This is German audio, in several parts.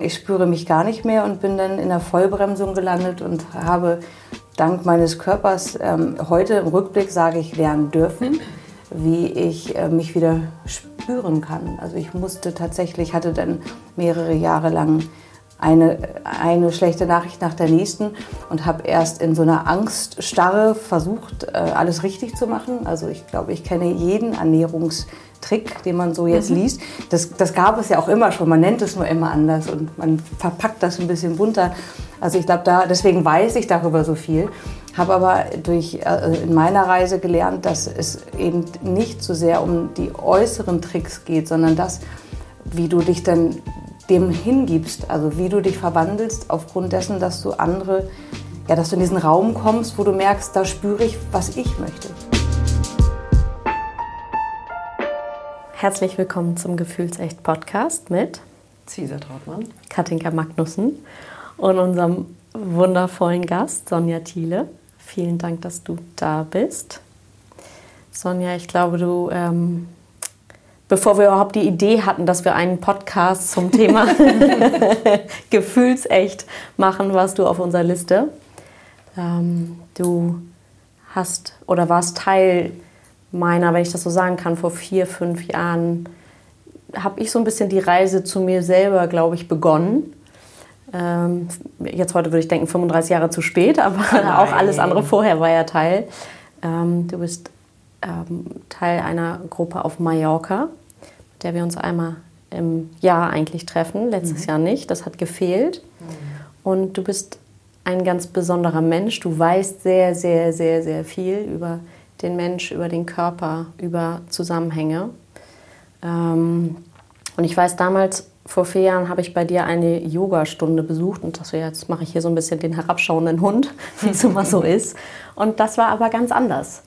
Ich spüre mich gar nicht mehr und bin dann in der Vollbremsung gelandet und habe dank meines Körpers ähm, heute im Rückblick, sage ich, lernen dürfen, wie ich äh, mich wieder spüren kann. Also ich musste tatsächlich, hatte dann mehrere Jahre lang eine, eine schlechte Nachricht nach der nächsten und habe erst in so einer Angststarre versucht, äh, alles richtig zu machen. Also ich glaube, ich kenne jeden Ernährungs- Trick, den man so jetzt mhm. liest. Das, das gab es ja auch immer schon. Man nennt es nur immer anders und man verpackt das ein bisschen bunter. Also ich glaube, da, deswegen weiß ich darüber so viel. Habe aber durch, äh, in meiner Reise gelernt, dass es eben nicht so sehr um die äußeren Tricks geht, sondern das, wie du dich dann dem hingibst, also wie du dich verwandelst aufgrund dessen, dass du andere, ja, dass du in diesen Raum kommst, wo du merkst, da spüre ich, was ich möchte. Herzlich willkommen zum Gefühlsecht Podcast mit Cesar Trautmann, Katinka Magnussen und unserem wundervollen Gast Sonja Thiele. Vielen Dank, dass du da bist. Sonja, ich glaube, du, ähm, bevor wir überhaupt die Idee hatten, dass wir einen Podcast zum Thema Gefühlsecht machen, warst du auf unserer Liste. Ähm, du hast oder warst Teil meiner, wenn ich das so sagen kann, vor vier, fünf Jahren habe ich so ein bisschen die Reise zu mir selber, glaube ich, begonnen. Ähm, jetzt heute würde ich denken, 35 Jahre zu spät, aber Nein. auch alles andere vorher war ja Teil. Ähm, du bist ähm, Teil einer Gruppe auf Mallorca, mit der wir uns einmal im Jahr eigentlich treffen, letztes mhm. Jahr nicht, das hat gefehlt. Mhm. Und du bist ein ganz besonderer Mensch, du weißt sehr, sehr, sehr, sehr viel über den Mensch, über den Körper, über Zusammenhänge. Ähm, und ich weiß, damals, vor vier Jahren, habe ich bei dir eine Yogastunde besucht und dachte, jetzt mache ich hier so ein bisschen den herabschauenden Hund, wie es immer so ist. Und das war aber ganz anders.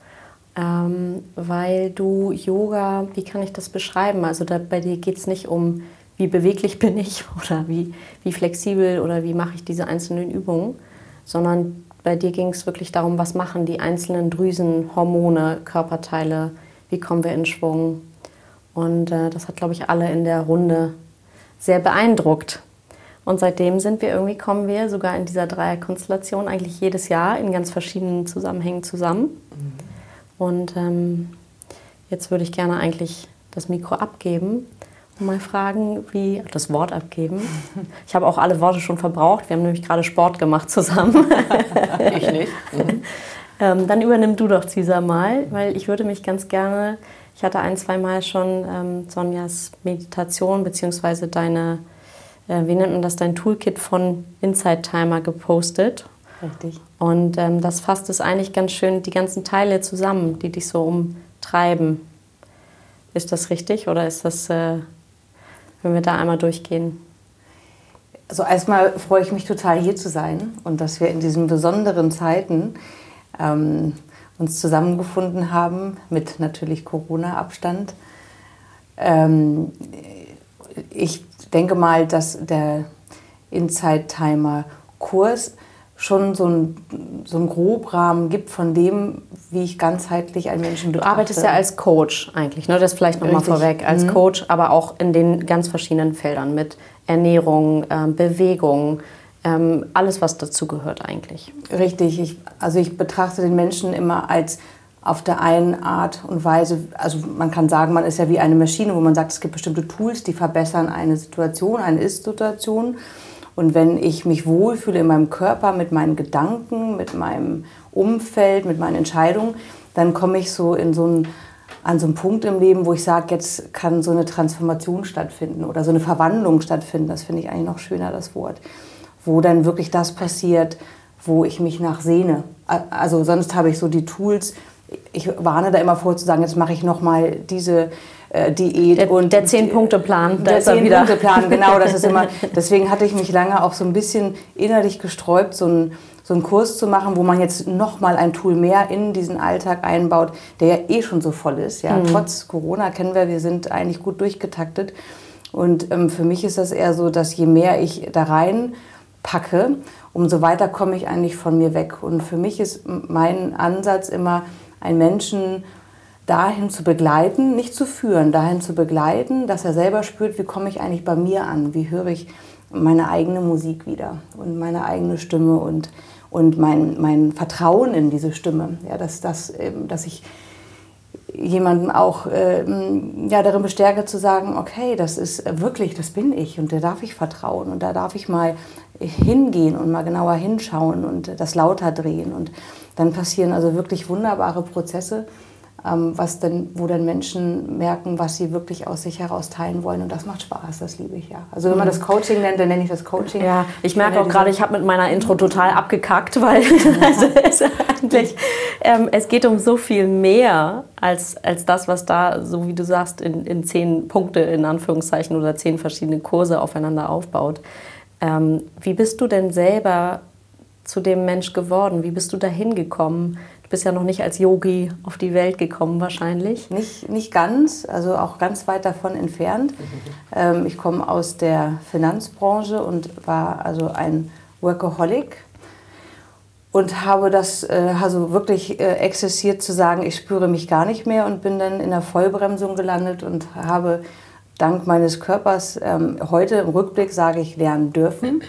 Ähm, weil du Yoga, wie kann ich das beschreiben? Also da, bei dir geht es nicht um, wie beweglich bin ich oder wie, wie flexibel oder wie mache ich diese einzelnen Übungen, sondern bei dir ging es wirklich darum, was machen die einzelnen Drüsen, Hormone, Körperteile, wie kommen wir in Schwung. Und äh, das hat, glaube ich, alle in der Runde sehr beeindruckt. Und seitdem sind wir irgendwie, kommen wir sogar in dieser Dreierkonstellation eigentlich jedes Jahr in ganz verschiedenen Zusammenhängen zusammen. Mhm. Und ähm, jetzt würde ich gerne eigentlich das Mikro abgeben mal fragen, wie das Wort abgeben. Ich habe auch alle Worte schon verbraucht. Wir haben nämlich gerade Sport gemacht zusammen. ich nicht. Mhm. Ähm, dann übernimm du doch Cesar mal, weil ich würde mich ganz gerne, ich hatte ein, zwei Mal schon ähm, Sonjas Meditation beziehungsweise deine, äh, wie nennt man das, dein Toolkit von Inside Timer gepostet. Richtig. Und ähm, das fasst es eigentlich ganz schön, die ganzen Teile zusammen, die dich so umtreiben. Ist das richtig oder ist das... Äh, wenn wir da einmal durchgehen? Also erstmal freue ich mich total hier zu sein und dass wir in diesen besonderen Zeiten ähm, uns zusammengefunden haben mit natürlich Corona-Abstand. Ähm, ich denke mal, dass der Inside-Timer-Kurs schon so einen so einen Grobrahmen gibt von dem, wie ich ganzheitlich einen Menschen betrachte. Du arbeitest ja als Coach eigentlich, ne? das vielleicht nochmal vorweg, als mhm. Coach, aber auch in den ganz verschiedenen Feldern mit Ernährung, ähm, Bewegung, ähm, alles, was dazu gehört eigentlich. Richtig, ich, also ich betrachte den Menschen immer als auf der einen Art und Weise, also man kann sagen, man ist ja wie eine Maschine, wo man sagt, es gibt bestimmte Tools, die verbessern eine Situation, eine Ist-Situation. Und wenn ich mich wohlfühle in meinem Körper, mit meinen Gedanken, mit meinem Umfeld, mit meinen Entscheidungen, dann komme ich so in so einen, an so einen Punkt im Leben, wo ich sage, jetzt kann so eine Transformation stattfinden oder so eine Verwandlung stattfinden. Das finde ich eigentlich noch schöner, das Wort. Wo dann wirklich das passiert, wo ich mich nach sehne. Also sonst habe ich so die Tools, ich warne da immer vor zu sagen, jetzt mache ich nochmal diese äh, Diät der, und der Zehn-Punkte-Plan. Der Zehn-Punkte-Plan, genau. Das ist immer. Deswegen hatte ich mich lange auch so ein bisschen innerlich gesträubt, so einen, so einen Kurs zu machen, wo man jetzt noch mal ein Tool mehr in diesen Alltag einbaut, der ja eh schon so voll ist. Ja, mhm. trotz Corona kennen wir, wir sind eigentlich gut durchgetaktet. Und ähm, für mich ist das eher so, dass je mehr ich da rein packe, umso weiter komme ich eigentlich von mir weg. Und für mich ist mein Ansatz immer, einen Menschen dahin zu begleiten, nicht zu führen, dahin zu begleiten, dass er selber spürt, wie komme ich eigentlich bei mir an, wie höre ich meine eigene Musik wieder und meine eigene Stimme und, und mein, mein Vertrauen in diese Stimme. Ja, dass, dass, dass ich jemanden auch äh, ja, darin bestärke zu sagen, okay, das ist wirklich, das bin ich und da darf ich vertrauen und da darf ich mal hingehen und mal genauer hinschauen und das lauter drehen und dann passieren also wirklich wunderbare Prozesse ähm, was denn, wo dann Menschen merken, was sie wirklich aus sich heraus teilen wollen. Und das macht Spaß, das liebe ich ja. Also wenn man das Coaching nennt, dann nenne ich das Coaching. Ja, ich merke auch gerade, ich habe mit meiner Intro total abgekackt, weil also es, eigentlich, ähm, es geht um so viel mehr als, als das, was da, so wie du sagst, in, in zehn Punkte in Anführungszeichen oder zehn verschiedene Kurse aufeinander aufbaut. Ähm, wie bist du denn selber zu dem Mensch geworden? Wie bist du dahin gekommen? Bist ja noch nicht als Yogi auf die Welt gekommen wahrscheinlich. Nicht, nicht ganz, also auch ganz weit davon entfernt. Ähm, ich komme aus der Finanzbranche und war also ein Workaholic und habe das äh, also wirklich äh, exzessiert zu sagen, ich spüre mich gar nicht mehr und bin dann in der Vollbremsung gelandet und habe dank meines Körpers ähm, heute im Rückblick, sage ich, lernen dürfen,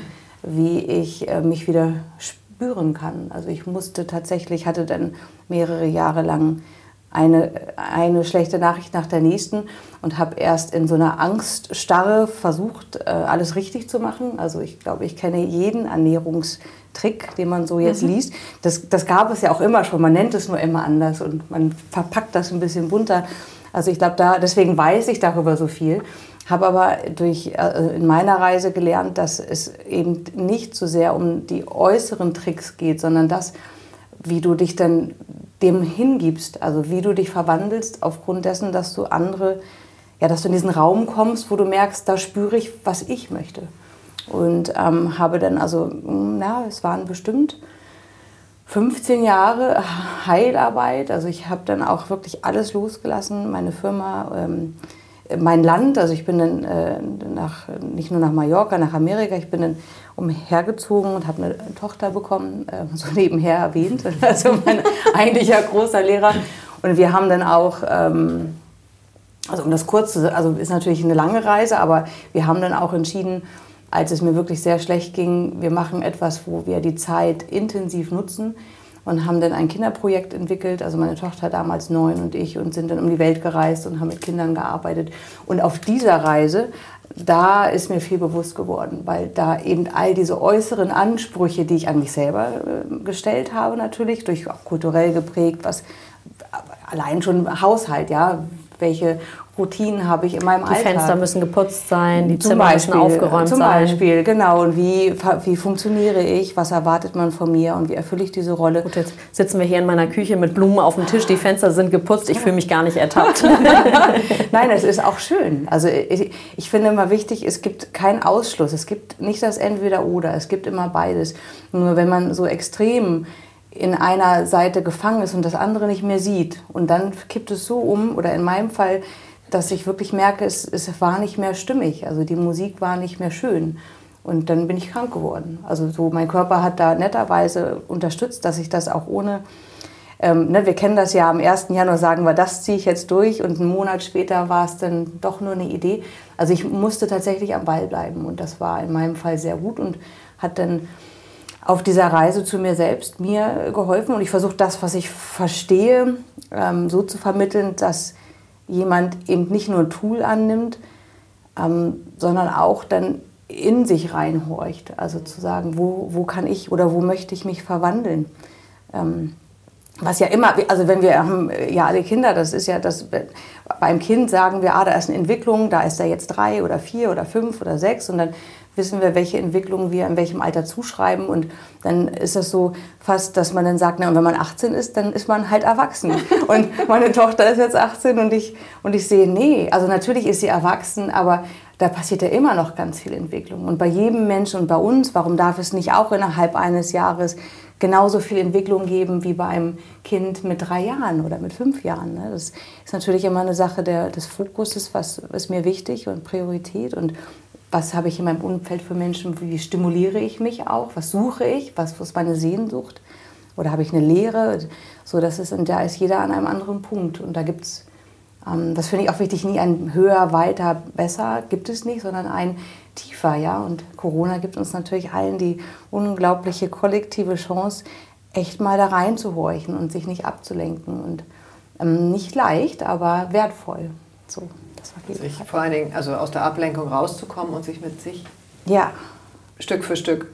wie ich äh, mich wieder spüre spüren kann. Also ich musste tatsächlich, hatte dann mehrere Jahre lang eine, eine schlechte Nachricht nach der nächsten und habe erst in so einer Angststarre versucht, äh, alles richtig zu machen. Also ich glaube, ich kenne jeden Ernährungstrick, den man so jetzt mhm. liest. Das, das gab es ja auch immer schon, man nennt es nur immer anders und man verpackt das ein bisschen bunter. Also ich glaube, da, deswegen weiß ich darüber so viel. Habe aber durch, äh, in meiner Reise gelernt, dass es eben nicht so sehr um die äußeren Tricks geht, sondern das, wie du dich dann dem hingibst, also wie du dich verwandelst aufgrund dessen, dass du andere, ja, dass du in diesen Raum kommst, wo du merkst, da spüre ich, was ich möchte. Und ähm, habe dann also, na, es waren bestimmt 15 Jahre Heilarbeit. Also ich habe dann auch wirklich alles losgelassen, meine Firma. Ähm, mein Land, also ich bin dann äh, nach, nicht nur nach Mallorca, nach Amerika, ich bin dann umhergezogen und habe eine Tochter bekommen, äh, so nebenher erwähnt, also mein eigentlicher großer Lehrer. Und wir haben dann auch, ähm, also um das kurz zu, also ist natürlich eine lange Reise, aber wir haben dann auch entschieden, als es mir wirklich sehr schlecht ging, wir machen etwas, wo wir die Zeit intensiv nutzen und haben dann ein Kinderprojekt entwickelt, also meine Tochter damals neun und ich, und sind dann um die Welt gereist und haben mit Kindern gearbeitet. Und auf dieser Reise, da ist mir viel bewusst geworden, weil da eben all diese äußeren Ansprüche, die ich an mich selber äh, gestellt habe, natürlich, durch auch kulturell geprägt, was allein schon Haushalt, ja, welche Routinen habe ich in meinem die Alltag. Die Fenster müssen geputzt sein, die zum Zimmer Beispiel, müssen aufgeräumt zum sein. Zum Beispiel, genau. Und wie, wie funktioniere ich, was erwartet man von mir und wie erfülle ich diese Rolle. Gut, jetzt sitzen wir hier in meiner Küche mit Blumen auf dem Tisch, die Fenster sind geputzt, ich fühle mich gar nicht ertappt. Nein, es ist auch schön. Also ich, ich finde immer wichtig, es gibt keinen Ausschluss. Es gibt nicht das Entweder-Oder, es gibt immer beides. Nur wenn man so extrem in einer Seite gefangen ist und das andere nicht mehr sieht. Und dann kippt es so um, oder in meinem Fall, dass ich wirklich merke, es, es war nicht mehr stimmig. Also die Musik war nicht mehr schön. Und dann bin ich krank geworden. Also so, mein Körper hat da netterweise unterstützt, dass ich das auch ohne, ähm, ne, wir kennen das ja, am 1. Januar sagen wir, das ziehe ich jetzt durch und einen Monat später war es dann doch nur eine Idee. Also ich musste tatsächlich am Ball bleiben und das war in meinem Fall sehr gut und hat dann auf dieser Reise zu mir selbst mir geholfen und ich versuche das, was ich verstehe, ähm, so zu vermitteln, dass jemand eben nicht nur ein Tool annimmt, ähm, sondern auch dann in sich reinhorcht. Also zu sagen, wo, wo kann ich oder wo möchte ich mich verwandeln. Ähm, was ja immer, also wenn wir haben ja alle Kinder, das ist ja das, beim Kind sagen wir, ah, da ist eine Entwicklung, da ist er jetzt drei oder vier oder fünf oder sechs und dann wissen wir, welche Entwicklung wir in welchem Alter zuschreiben. Und dann ist das so fast, dass man dann sagt, na, und wenn man 18 ist, dann ist man halt erwachsen. Und meine Tochter ist jetzt 18 und ich, und ich sehe, nee, also natürlich ist sie erwachsen, aber da passiert ja immer noch ganz viel Entwicklung. Und bei jedem Menschen und bei uns, warum darf es nicht auch innerhalb eines Jahres genauso viel Entwicklung geben wie bei einem Kind mit drei Jahren oder mit fünf Jahren. Ne? Das ist natürlich immer eine Sache der, des Fokuses, was ist mir wichtig und Priorität. Und was habe ich in meinem Umfeld für Menschen, wie stimuliere ich mich auch, was suche ich, was ist meine Sehnsucht? Oder habe ich eine Lehre, so dass es und da ist jeder an einem anderen Punkt. Und da gibt es, ähm, das finde ich auch wichtig, nie ein höher, weiter, besser gibt es nicht, sondern ein tiefer, ja. Und Corona gibt uns natürlich allen die unglaubliche kollektive Chance, echt mal da reinzuhorchen und sich nicht abzulenken. Und ähm, nicht leicht, aber wertvoll. So, das war sich vor allen Dingen, also aus der Ablenkung rauszukommen und sich mit sich ja. Stück für Stück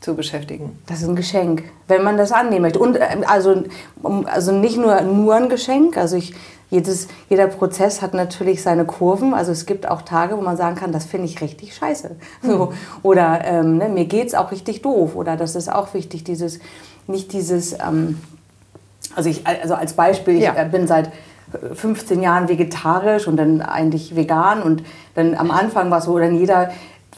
zu beschäftigen. Das ist ein Geschenk, wenn man das annehmen möchte. Und ähm, also, also nicht nur, nur ein Geschenk, also ich, jedes, jeder Prozess hat natürlich seine Kurven. Also es gibt auch Tage, wo man sagen kann, das finde ich richtig scheiße. So. Oder ähm, ne, mir geht es auch richtig doof. Oder das ist auch wichtig, dieses, nicht dieses, ähm, also, ich, also als Beispiel, ich ja. Äh, bin seit 15 Jahren vegetarisch und dann eigentlich vegan und dann am Anfang war es so, dann jeder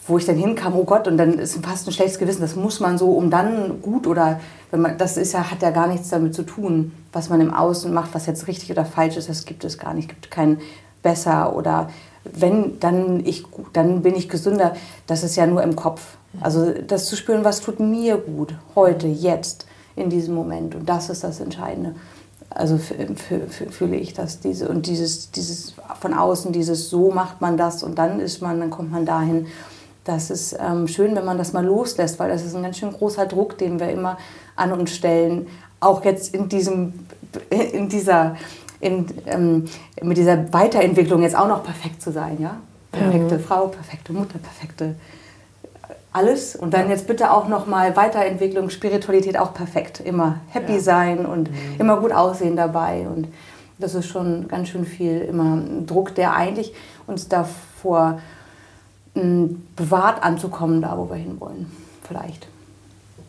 wo ich dann hinkam, oh Gott, und dann ist fast ein schlechtes Gewissen, das muss man so, um dann gut oder wenn man, das ist ja, hat ja gar nichts damit zu tun, was man im Außen macht, was jetzt richtig oder falsch ist, das gibt es gar nicht. Gibt kein besser oder wenn, dann, ich, dann bin ich gesünder. Das ist ja nur im Kopf. Also das zu spüren, was tut mir gut, heute, jetzt, in diesem Moment. Und das ist das Entscheidende. Also fühle ich das. Diese, und dieses, dieses von außen, dieses so macht man das und dann ist man, dann kommt man dahin das ist ähm, schön, wenn man das mal loslässt, weil das ist ein ganz schön großer Druck, den wir immer an uns stellen. Auch jetzt in diesem, in dieser, in, ähm, mit dieser Weiterentwicklung jetzt auch noch perfekt zu sein, ja? Perfekte mhm. Frau, perfekte Mutter, perfekte alles und dann jetzt bitte auch noch mal Weiterentwicklung, Spiritualität auch perfekt, immer happy ja. sein und mhm. immer gut aussehen dabei und das ist schon ganz schön viel immer Druck, der eigentlich uns davor bewahrt anzukommen, da wo wir hinwollen. Vielleicht.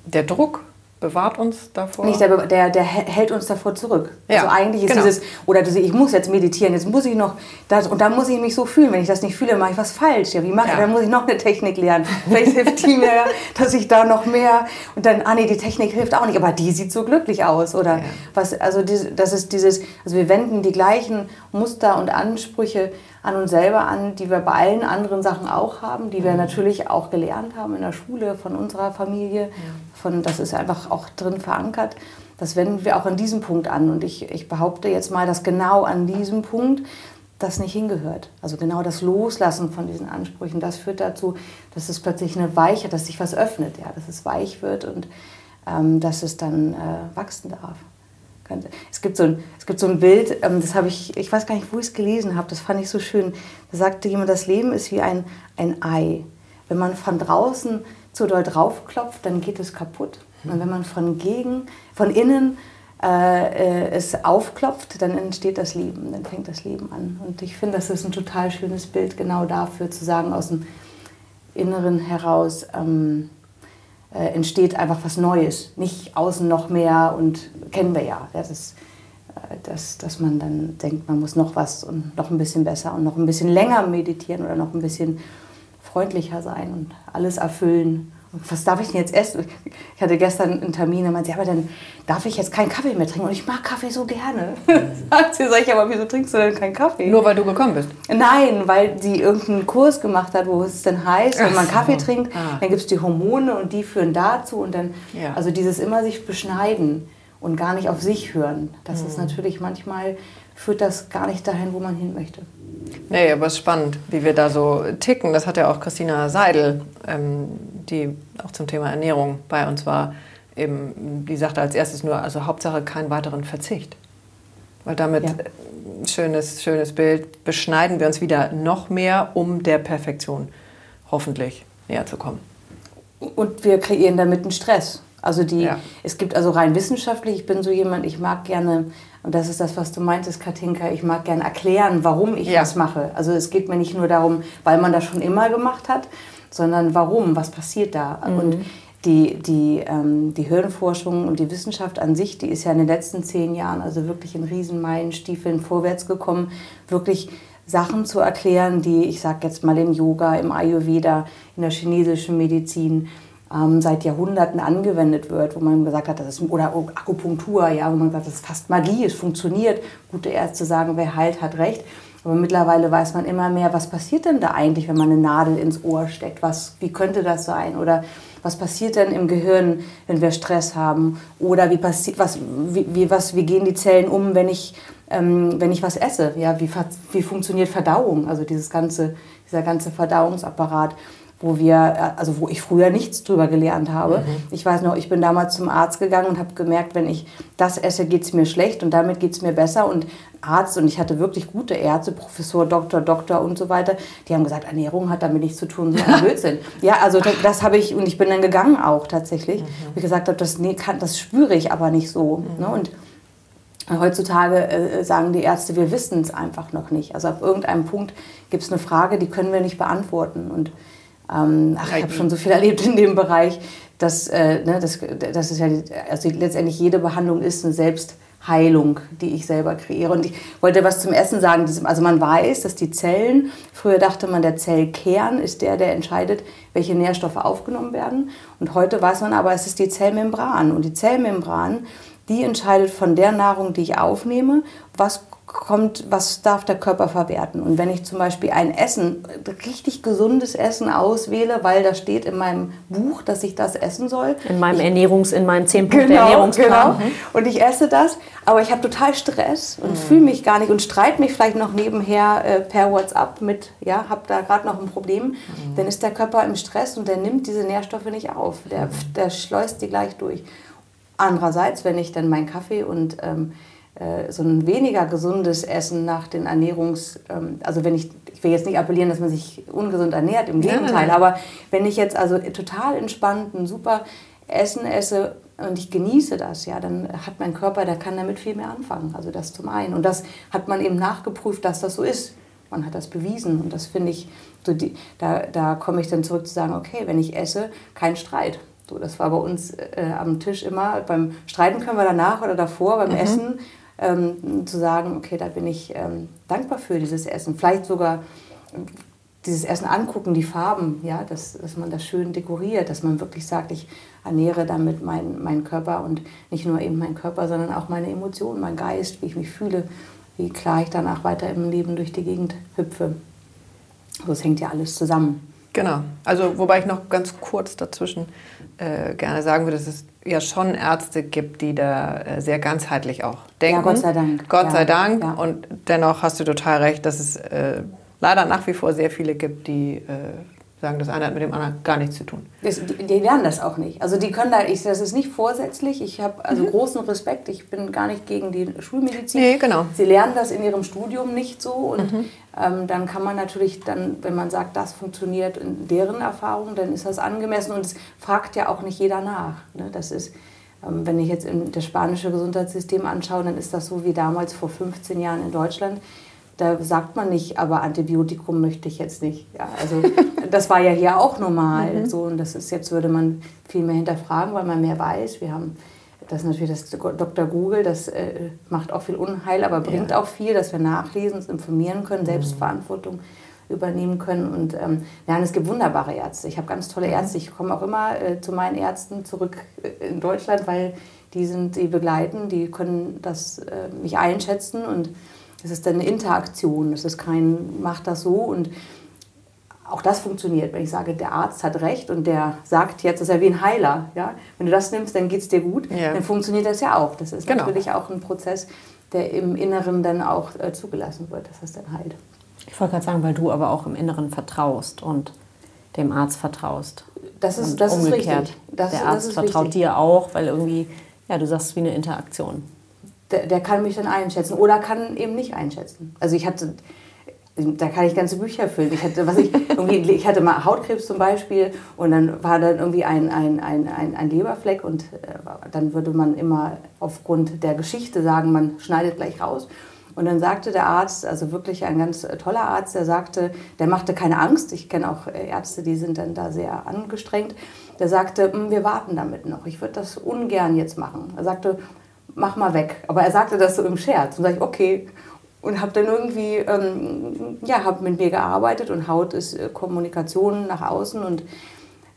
Der Druck bewahrt uns davor? Nicht, der, der, der hält uns davor zurück. Ja, also eigentlich ist genau. dieses, oder diese, ich muss jetzt meditieren, jetzt muss ich noch das, und dann muss ich mich so fühlen. Wenn ich das nicht fühle, mache ich was falsch. Ja, wie mache ja. ich? Dann muss ich noch eine Technik lernen. Vielleicht hilft die mir, dass ich da noch mehr, und dann, ah nee, die Technik hilft auch nicht, aber die sieht so glücklich aus. Oder ja. was, also das ist dieses, also wir wenden die gleichen Muster und Ansprüche an uns selber an, die wir bei allen anderen Sachen auch haben, die wir mhm. natürlich auch gelernt haben in der Schule, von unserer Familie. Von, das ist einfach auch drin verankert. Das wenden wir auch an diesem Punkt an. Und ich, ich behaupte jetzt mal, dass genau an diesem Punkt das nicht hingehört. Also genau das Loslassen von diesen Ansprüchen, das führt dazu, dass es plötzlich eine Weiche, dass sich was öffnet, ja, dass es weich wird und ähm, dass es dann äh, wachsen darf. Es gibt so ein, es gibt so ein Bild, ähm, das habe ich, ich weiß gar nicht, wo ich es gelesen habe, das fand ich so schön. Da sagte jemand, das Leben ist wie ein, ein Ei. Wenn man von draußen zu doll draufklopft, dann geht es kaputt. Und wenn man von, gegen, von innen äh, äh, es aufklopft, dann entsteht das Leben, dann fängt das Leben an. Und ich finde, das ist ein total schönes Bild genau dafür, zu sagen, aus dem Inneren heraus, ähm, äh, entsteht einfach was Neues. Nicht außen noch mehr und kennen wir ja. Das ist, äh, dass, dass man dann denkt, man muss noch was und noch ein bisschen besser und noch ein bisschen länger meditieren oder noch ein bisschen freundlicher sein und alles erfüllen was darf ich denn jetzt essen? Ich hatte gestern einen Termin, da meinte sie, aber dann darf ich jetzt keinen Kaffee mehr trinken. Und ich mag Kaffee so gerne. Sagt sie, sag ich, aber wieso trinkst du denn keinen Kaffee? Nur weil du gekommen bist? Nein, weil sie irgendeinen Kurs gemacht hat, wo es denn heißt, wenn man Kaffee trinkt, ah. dann gibt es die Hormone und die führen dazu. Und dann, ja. also dieses immer sich beschneiden und gar nicht auf sich hören, das mhm. ist natürlich manchmal, führt das gar nicht dahin, wo man hin möchte. Nee, aber es ist spannend, wie wir da so ticken. Das hat ja auch Christina Seidel, ähm, die auch zum Thema Ernährung bei uns war, eben, die sagte als erstes nur, also Hauptsache keinen weiteren Verzicht. Weil damit, ja. Äh, schönes, schönes Bild, beschneiden wir uns wieder noch mehr, um der Perfektion hoffentlich näher zu kommen. Und wir kreieren damit einen Stress. Also die, ja. es gibt also rein wissenschaftlich, ich bin so jemand, ich mag gerne und das ist das, was du meintest, Katinka. Ich mag gerne erklären, warum ich ja. das mache. Also es geht mir nicht nur darum, weil man das schon immer gemacht hat, sondern warum, was passiert da. Mhm. Und die, die, ähm, die Hirnforschung und die Wissenschaft an sich, die ist ja in den letzten zehn Jahren also wirklich in Riesenmeilenstiefeln vorwärts gekommen, wirklich Sachen zu erklären, die, ich sage jetzt mal im Yoga, im Ayurveda, in der chinesischen Medizin, ähm, seit Jahrhunderten angewendet wird, wo man gesagt hat, das ist, oder Akupunktur, ja, wo man sagt, das ist fast Magie, es funktioniert. Gute Ärzte sagen, wer heilt, hat recht. Aber mittlerweile weiß man immer mehr, was passiert denn da eigentlich, wenn man eine Nadel ins Ohr steckt? Was, wie könnte das sein? Oder was passiert denn im Gehirn, wenn wir Stress haben? Oder wie, passiert, was, wie, wie, was, wie gehen die Zellen um, wenn ich, ähm, wenn ich was esse? Ja, wie, wie funktioniert Verdauung? Also dieses ganze, dieser ganze Verdauungsapparat wo wir, also wo ich früher nichts drüber gelernt habe. Mhm. Ich weiß noch, ich bin damals zum Arzt gegangen und habe gemerkt, wenn ich das esse, geht es mir schlecht und damit geht es mir besser. Und Arzt, und ich hatte wirklich gute Ärzte, Professor, Doktor, Doktor und so weiter, die haben gesagt, Ernährung hat damit nichts zu tun, so ein Blödsinn. ja, also das, das habe ich, und ich bin dann gegangen auch tatsächlich, mhm. wo ich gesagt habe, das, nee, kann, das spüre ich aber nicht so. Mhm. Ne? Und Heutzutage äh, sagen die Ärzte, wir wissen es einfach noch nicht. Also ab irgendeinem Punkt gibt es eine Frage, die können wir nicht beantworten. Und ähm, ach, ich habe schon so viel erlebt in dem Bereich, dass äh, ne, das, das ist ja, also letztendlich jede Behandlung ist eine Selbstheilung, die ich selber kreiere. Und ich wollte was zum Essen sagen. Also man weiß, dass die Zellen, früher dachte man, der Zellkern ist der, der entscheidet, welche Nährstoffe aufgenommen werden. Und heute weiß man aber, es ist die Zellmembran. Und die Zellmembran, die entscheidet von der Nahrung, die ich aufnehme, was kommt, was darf der Körper verwerten. Und wenn ich zum Beispiel ein Essen, richtig gesundes Essen auswähle, weil da steht in meinem Buch, dass ich das essen soll. In meinem ich, Ernährungs-, in meinem 10 Punkte genau, Ernährungsplan. Genau. Und ich esse das, aber ich habe total Stress und mhm. fühle mich gar nicht und streite mich vielleicht noch nebenher äh, per WhatsApp mit, ja, habe da gerade noch ein Problem. Mhm. Dann ist der Körper im Stress und der nimmt diese Nährstoffe nicht auf. Der, mhm. der schleust die gleich durch. Andererseits, wenn ich dann meinen Kaffee und ähm, äh, so ein weniger gesundes Essen nach den Ernährungs... Ähm, also wenn ich, ich will jetzt nicht appellieren, dass man sich ungesund ernährt, im Gegenteil, ja. aber wenn ich jetzt also total entspannt ein super Essen esse und ich genieße das, ja, dann hat mein Körper, der kann damit viel mehr anfangen. Also das zum einen. Und das hat man eben nachgeprüft, dass das so ist. Man hat das bewiesen und das finde ich, so die, da, da komme ich dann zurück zu sagen, okay, wenn ich esse, kein Streit. So, das war bei uns äh, am Tisch immer. Beim Streiten können wir danach oder davor, beim mhm. Essen ähm, zu sagen, okay, da bin ich ähm, dankbar für dieses Essen. Vielleicht sogar dieses Essen angucken, die Farben, ja, dass, dass man das schön dekoriert, dass man wirklich sagt, ich ernähre damit meinen mein Körper und nicht nur eben meinen Körper, sondern auch meine Emotionen, mein Geist, wie ich mich fühle, wie klar ich danach weiter im Leben durch die Gegend hüpfe. So, es hängt ja alles zusammen. Genau. Also wobei ich noch ganz kurz dazwischen äh, gerne sagen würde, dass es ja schon Ärzte gibt, die da äh, sehr ganzheitlich auch denken. Ja, Gott sei Dank. Gott ja, sei Dank. Ja. Und dennoch hast du total recht, dass es äh, leider nach wie vor sehr viele gibt, die äh, sagen, das eine hat mit dem anderen gar nichts zu tun. Das, die, die, lernen das auch nicht. Also die können da, ich, das ist nicht vorsätzlich. Ich habe also mhm. großen Respekt. Ich bin gar nicht gegen die Schulmedizin. Nee, genau. Sie lernen das in ihrem Studium nicht so und mhm. ähm, dann kann man natürlich dann, wenn man sagt, das funktioniert in deren Erfahrung, dann ist das angemessen und es fragt ja auch nicht jeder nach. Ne? Das ist ähm, wenn ich jetzt das spanische Gesundheitssystem anschaue, dann ist das so wie damals vor 15 Jahren in Deutschland da sagt man nicht, aber Antibiotikum möchte ich jetzt nicht. Ja, also das war ja hier auch normal. Mhm. So, und das ist jetzt würde man viel mehr hinterfragen, weil man mehr weiß. Wir haben das ist natürlich das Dr. Google, das äh, macht auch viel Unheil, aber bringt ja. auch viel, dass wir nachlesen, uns informieren können. Selbstverantwortung übernehmen können. Und ähm, ja, es gibt wunderbare Ärzte. Ich habe ganz tolle mhm. Ärzte. Ich komme auch immer äh, zu meinen Ärzten zurück äh, in Deutschland, weil die sind, die begleiten, die können das äh, mich einschätzen und das ist dann eine Interaktion. Das ist kein, mach das so und auch das funktioniert, wenn ich sage, der Arzt hat recht und der sagt jetzt, das ist ja wie ein Heiler. Ja? Wenn du das nimmst, dann geht es dir gut, ja. dann funktioniert das ja auch. Das ist genau. natürlich auch ein Prozess, der im Inneren dann auch äh, zugelassen wird, dass das dann heilt. Ich wollte gerade sagen, weil du aber auch im Inneren vertraust und dem Arzt vertraust. Das ist, das umgekehrt. ist richtig. Das, der Arzt vertraut richtig. dir auch, weil irgendwie, ja, du sagst, wie eine Interaktion der, der kann mich dann einschätzen oder kann eben nicht einschätzen. Also ich hatte, da kann ich ganze Bücher füllen. Ich hatte, was ich, irgendwie, ich hatte mal Hautkrebs zum Beispiel und dann war dann irgendwie ein, ein, ein, ein, ein Leberfleck und äh, dann würde man immer aufgrund der Geschichte sagen, man schneidet gleich raus. Und dann sagte der Arzt, also wirklich ein ganz toller Arzt, der sagte, der machte keine Angst. Ich kenne auch Ärzte, die sind dann da sehr angestrengt. Der sagte, hm, wir warten damit noch. Ich würde das ungern jetzt machen. Er sagte, mach mal weg. Aber er sagte das so im Scherz. Und sage ich, okay. Und habe dann irgendwie, ähm, ja, habe mit mir gearbeitet und Haut ist äh, Kommunikation nach außen. Und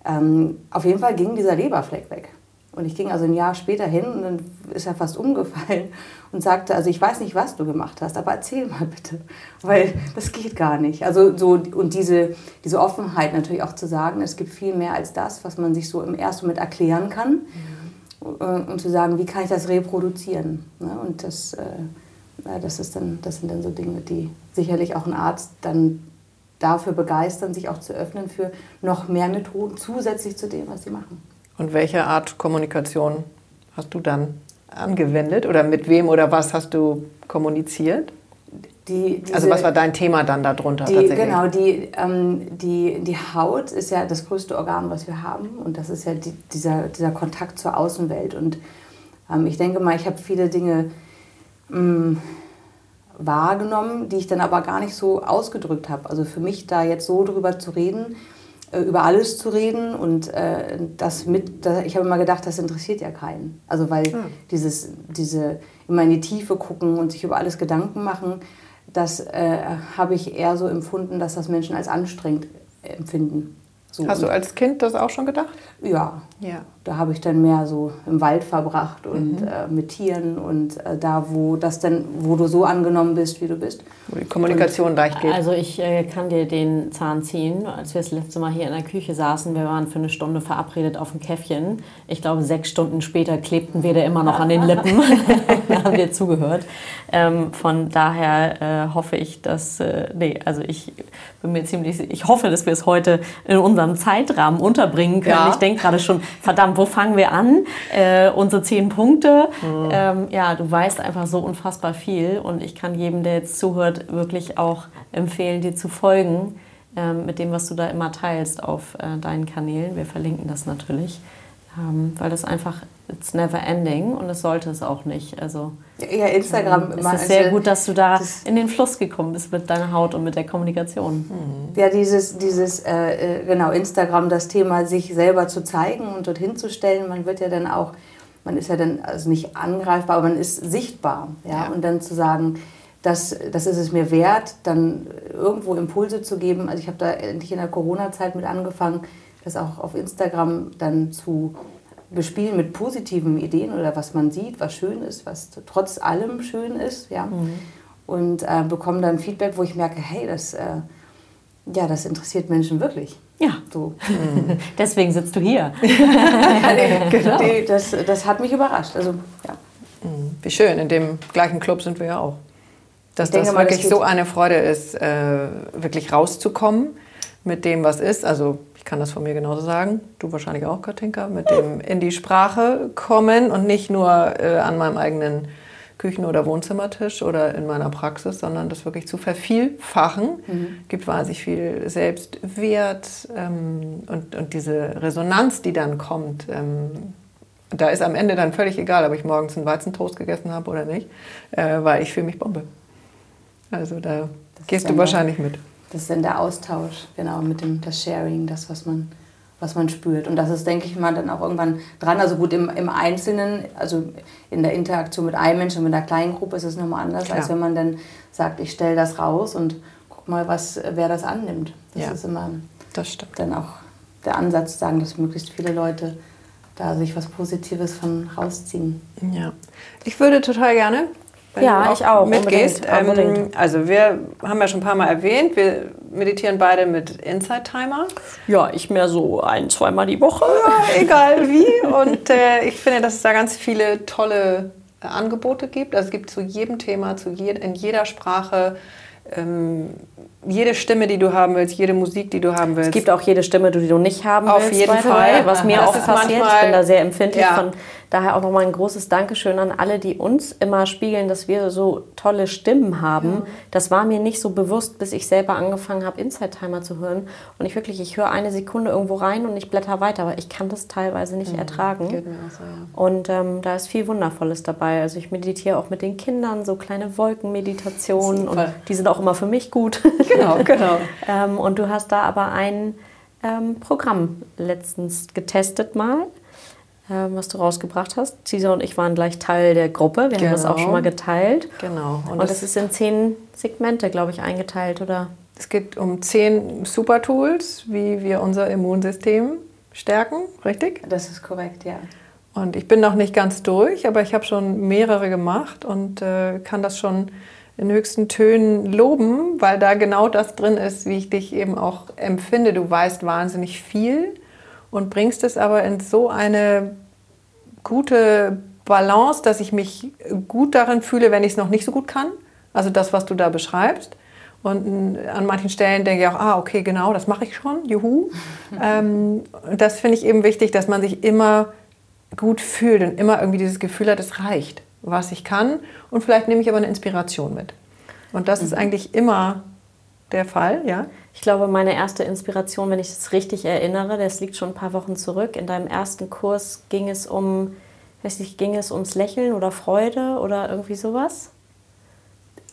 ähm, auf jeden Fall ging dieser Leberfleck weg. Und ich ging also ein Jahr später hin und dann ist er fast umgefallen und sagte, also ich weiß nicht, was du gemacht hast, aber erzähl mal bitte, weil das geht gar nicht. Also so, und diese, diese Offenheit natürlich auch zu sagen, es gibt viel mehr als das, was man sich so im ersten Moment erklären kann. Mhm und zu sagen, wie kann ich das reproduzieren. Ne? Und das, äh, das, ist dann, das sind dann so Dinge, die sicherlich auch ein Arzt dann dafür begeistern, sich auch zu öffnen für noch mehr Methoden zusätzlich zu dem, was sie machen. Und welche Art Kommunikation hast du dann angewendet oder mit wem oder was hast du kommuniziert? Die, diese, also was war dein Thema dann darunter die, tatsächlich? Genau, die, ähm, die, die Haut ist ja das größte Organ, was wir haben und das ist ja die, dieser, dieser Kontakt zur Außenwelt und ähm, ich denke mal, ich habe viele Dinge ähm, wahrgenommen, die ich dann aber gar nicht so ausgedrückt habe. Also für mich da jetzt so drüber zu reden, äh, über alles zu reden und äh, das mit, das, ich habe immer gedacht, das interessiert ja keinen. Also weil ja. dieses, diese immer in die Tiefe gucken und sich über alles Gedanken machen, das äh, habe ich eher so empfunden, dass das Menschen als anstrengend empfinden. So. Hast du als Kind das auch schon gedacht? Ja. ja. Da habe ich dann mehr so im Wald verbracht und mhm. äh, mit Tieren und äh, da, wo das dann, wo du so angenommen bist, wie du bist. Wo die Kommunikation und, leicht geht. Also ich äh, kann dir den Zahn ziehen. Als wir das letzte Mal hier in der Küche saßen, wir waren für eine Stunde verabredet auf ein Käffchen. Ich glaube, sechs Stunden später klebten wir da immer noch an den Lippen. da haben wir zugehört. Ähm, von daher äh, hoffe ich, dass, äh, nee, also ich bin mir ziemlich, ich hoffe, dass wir es heute in unserem Zeitrahmen unterbringen können. Ja. Ich denke gerade schon, verdammt, wo fangen wir an? Äh, unsere zehn Punkte. Mhm. Ähm, ja, du weißt einfach so unfassbar viel und ich kann jedem, der jetzt zuhört, wirklich auch empfehlen, dir zu folgen ähm, mit dem, was du da immer teilst auf äh, deinen Kanälen. Wir verlinken das natürlich ähm, weil das einfach, it's never ending und es sollte es auch nicht. Also, ja, Instagram. Ähm, es ist sehr gut, dass du da in den Fluss gekommen bist mit deiner Haut und mit der Kommunikation. Mhm. Ja, dieses, dieses äh, äh, genau, Instagram, das Thema, sich selber zu zeigen und dorthin zu stellen. Man wird ja dann auch, man ist ja dann also nicht angreifbar, aber man ist sichtbar. Ja? ja. Und dann zu sagen, das, das ist es mir wert, dann irgendwo Impulse zu geben. Also ich habe da endlich in der Corona-Zeit mit angefangen, das auch auf Instagram dann zu bespielen mit positiven Ideen oder was man sieht, was schön ist, was trotz allem schön ist. Ja? Mhm. Und äh, bekomme dann Feedback, wo ich merke, hey, das, äh, ja, das interessiert Menschen wirklich. Ja, so. Mhm. Deswegen sitzt du hier. genau. Die, das, das hat mich überrascht. Also, ja. Mhm. Wie schön, in dem gleichen Club sind wir ja auch. Dass das denke, wirklich das so eine Freude ist, äh, wirklich rauszukommen mit dem, was ist. Also ich kann das von mir genauso sagen, du wahrscheinlich auch, Katinka, mit dem in die Sprache kommen und nicht nur äh, an meinem eigenen Küchen- oder Wohnzimmertisch oder in meiner Praxis, sondern das wirklich zu vervielfachen. Mhm. Gibt wahnsinnig viel Selbstwert ähm, und, und diese Resonanz, die dann kommt. Ähm, da ist am Ende dann völlig egal, ob ich morgens einen Weizentoast gegessen habe oder nicht, äh, weil ich fühle mich Bombe. Also da das gehst du wahrscheinlich mit das ist dann der Austausch, genau, mit dem das Sharing, das, was man, was man spürt. Und das ist, denke ich mal, dann auch irgendwann dran. Also gut, im, im Einzelnen, also in der Interaktion mit einem Menschen, mit einer kleinen Gruppe ist es nochmal anders, Klar. als wenn man dann sagt, ich stelle das raus und guck mal, was, wer das annimmt. Das ja, ist immer das dann auch der Ansatz, sagen, dass möglichst viele Leute da sich was Positives von rausziehen. Ja, ich würde total gerne wenn ja, auch ich auch. mitgehst. Unbedingt, ähm, also wir haben ja schon ein paar Mal erwähnt, wir meditieren beide mit Inside Timer. Ja, ich mehr so ein, zweimal die Woche. Ja, egal wie. Und äh, ich finde, dass es da ganz viele tolle äh, Angebote gibt. Also es gibt zu jedem Thema, zu je in jeder Sprache ähm, jede Stimme, die du haben willst, jede Musik, die du haben willst. Es gibt auch jede Stimme, die du nicht haben Auf willst. Auf jeden Fall. Was mir das auch passiert. Ich bin da sehr empfindlich ja. von Daher auch nochmal ein großes Dankeschön an alle, die uns immer spiegeln, dass wir so tolle Stimmen haben. Ja. Das war mir nicht so bewusst, bis ich selber angefangen habe, Inside Timer zu hören. Und ich wirklich, ich höre eine Sekunde irgendwo rein und ich blätter weiter, aber ich kann das teilweise nicht mhm. ertragen. So, ja. Und ähm, da ist viel Wundervolles dabei. Also ich meditiere auch mit den Kindern, so kleine Wolkenmeditationen und die sind auch immer für mich gut. Genau, genau. ähm, und du hast da aber ein ähm, Programm letztens getestet mal was du rausgebracht hast. Cesar und ich waren gleich Teil der Gruppe. Wir genau. haben das auch schon mal genau. geteilt. Genau. Und, und das ist in zehn Segmente, glaube ich, eingeteilt, oder? Es geht um zehn Super-Tools, wie wir unser Immunsystem stärken, richtig? Das ist korrekt, ja. Und ich bin noch nicht ganz durch, aber ich habe schon mehrere gemacht und äh, kann das schon in höchsten Tönen loben, weil da genau das drin ist, wie ich dich eben auch empfinde. Du weißt wahnsinnig viel und bringst es aber in so eine gute Balance, dass ich mich gut darin fühle, wenn ich es noch nicht so gut kann. Also das, was du da beschreibst. Und an manchen Stellen denke ich auch, ah, okay, genau, das mache ich schon, juhu. ähm, das finde ich eben wichtig, dass man sich immer gut fühlt und immer irgendwie dieses Gefühl hat, es reicht, was ich kann. Und vielleicht nehme ich aber eine Inspiration mit. Und das mhm. ist eigentlich immer der Fall, ja? Ich glaube, meine erste Inspiration, wenn ich es richtig erinnere, das liegt schon ein paar Wochen zurück. In deinem ersten Kurs ging es um, weiß nicht, ging es ums Lächeln oder Freude oder irgendwie sowas?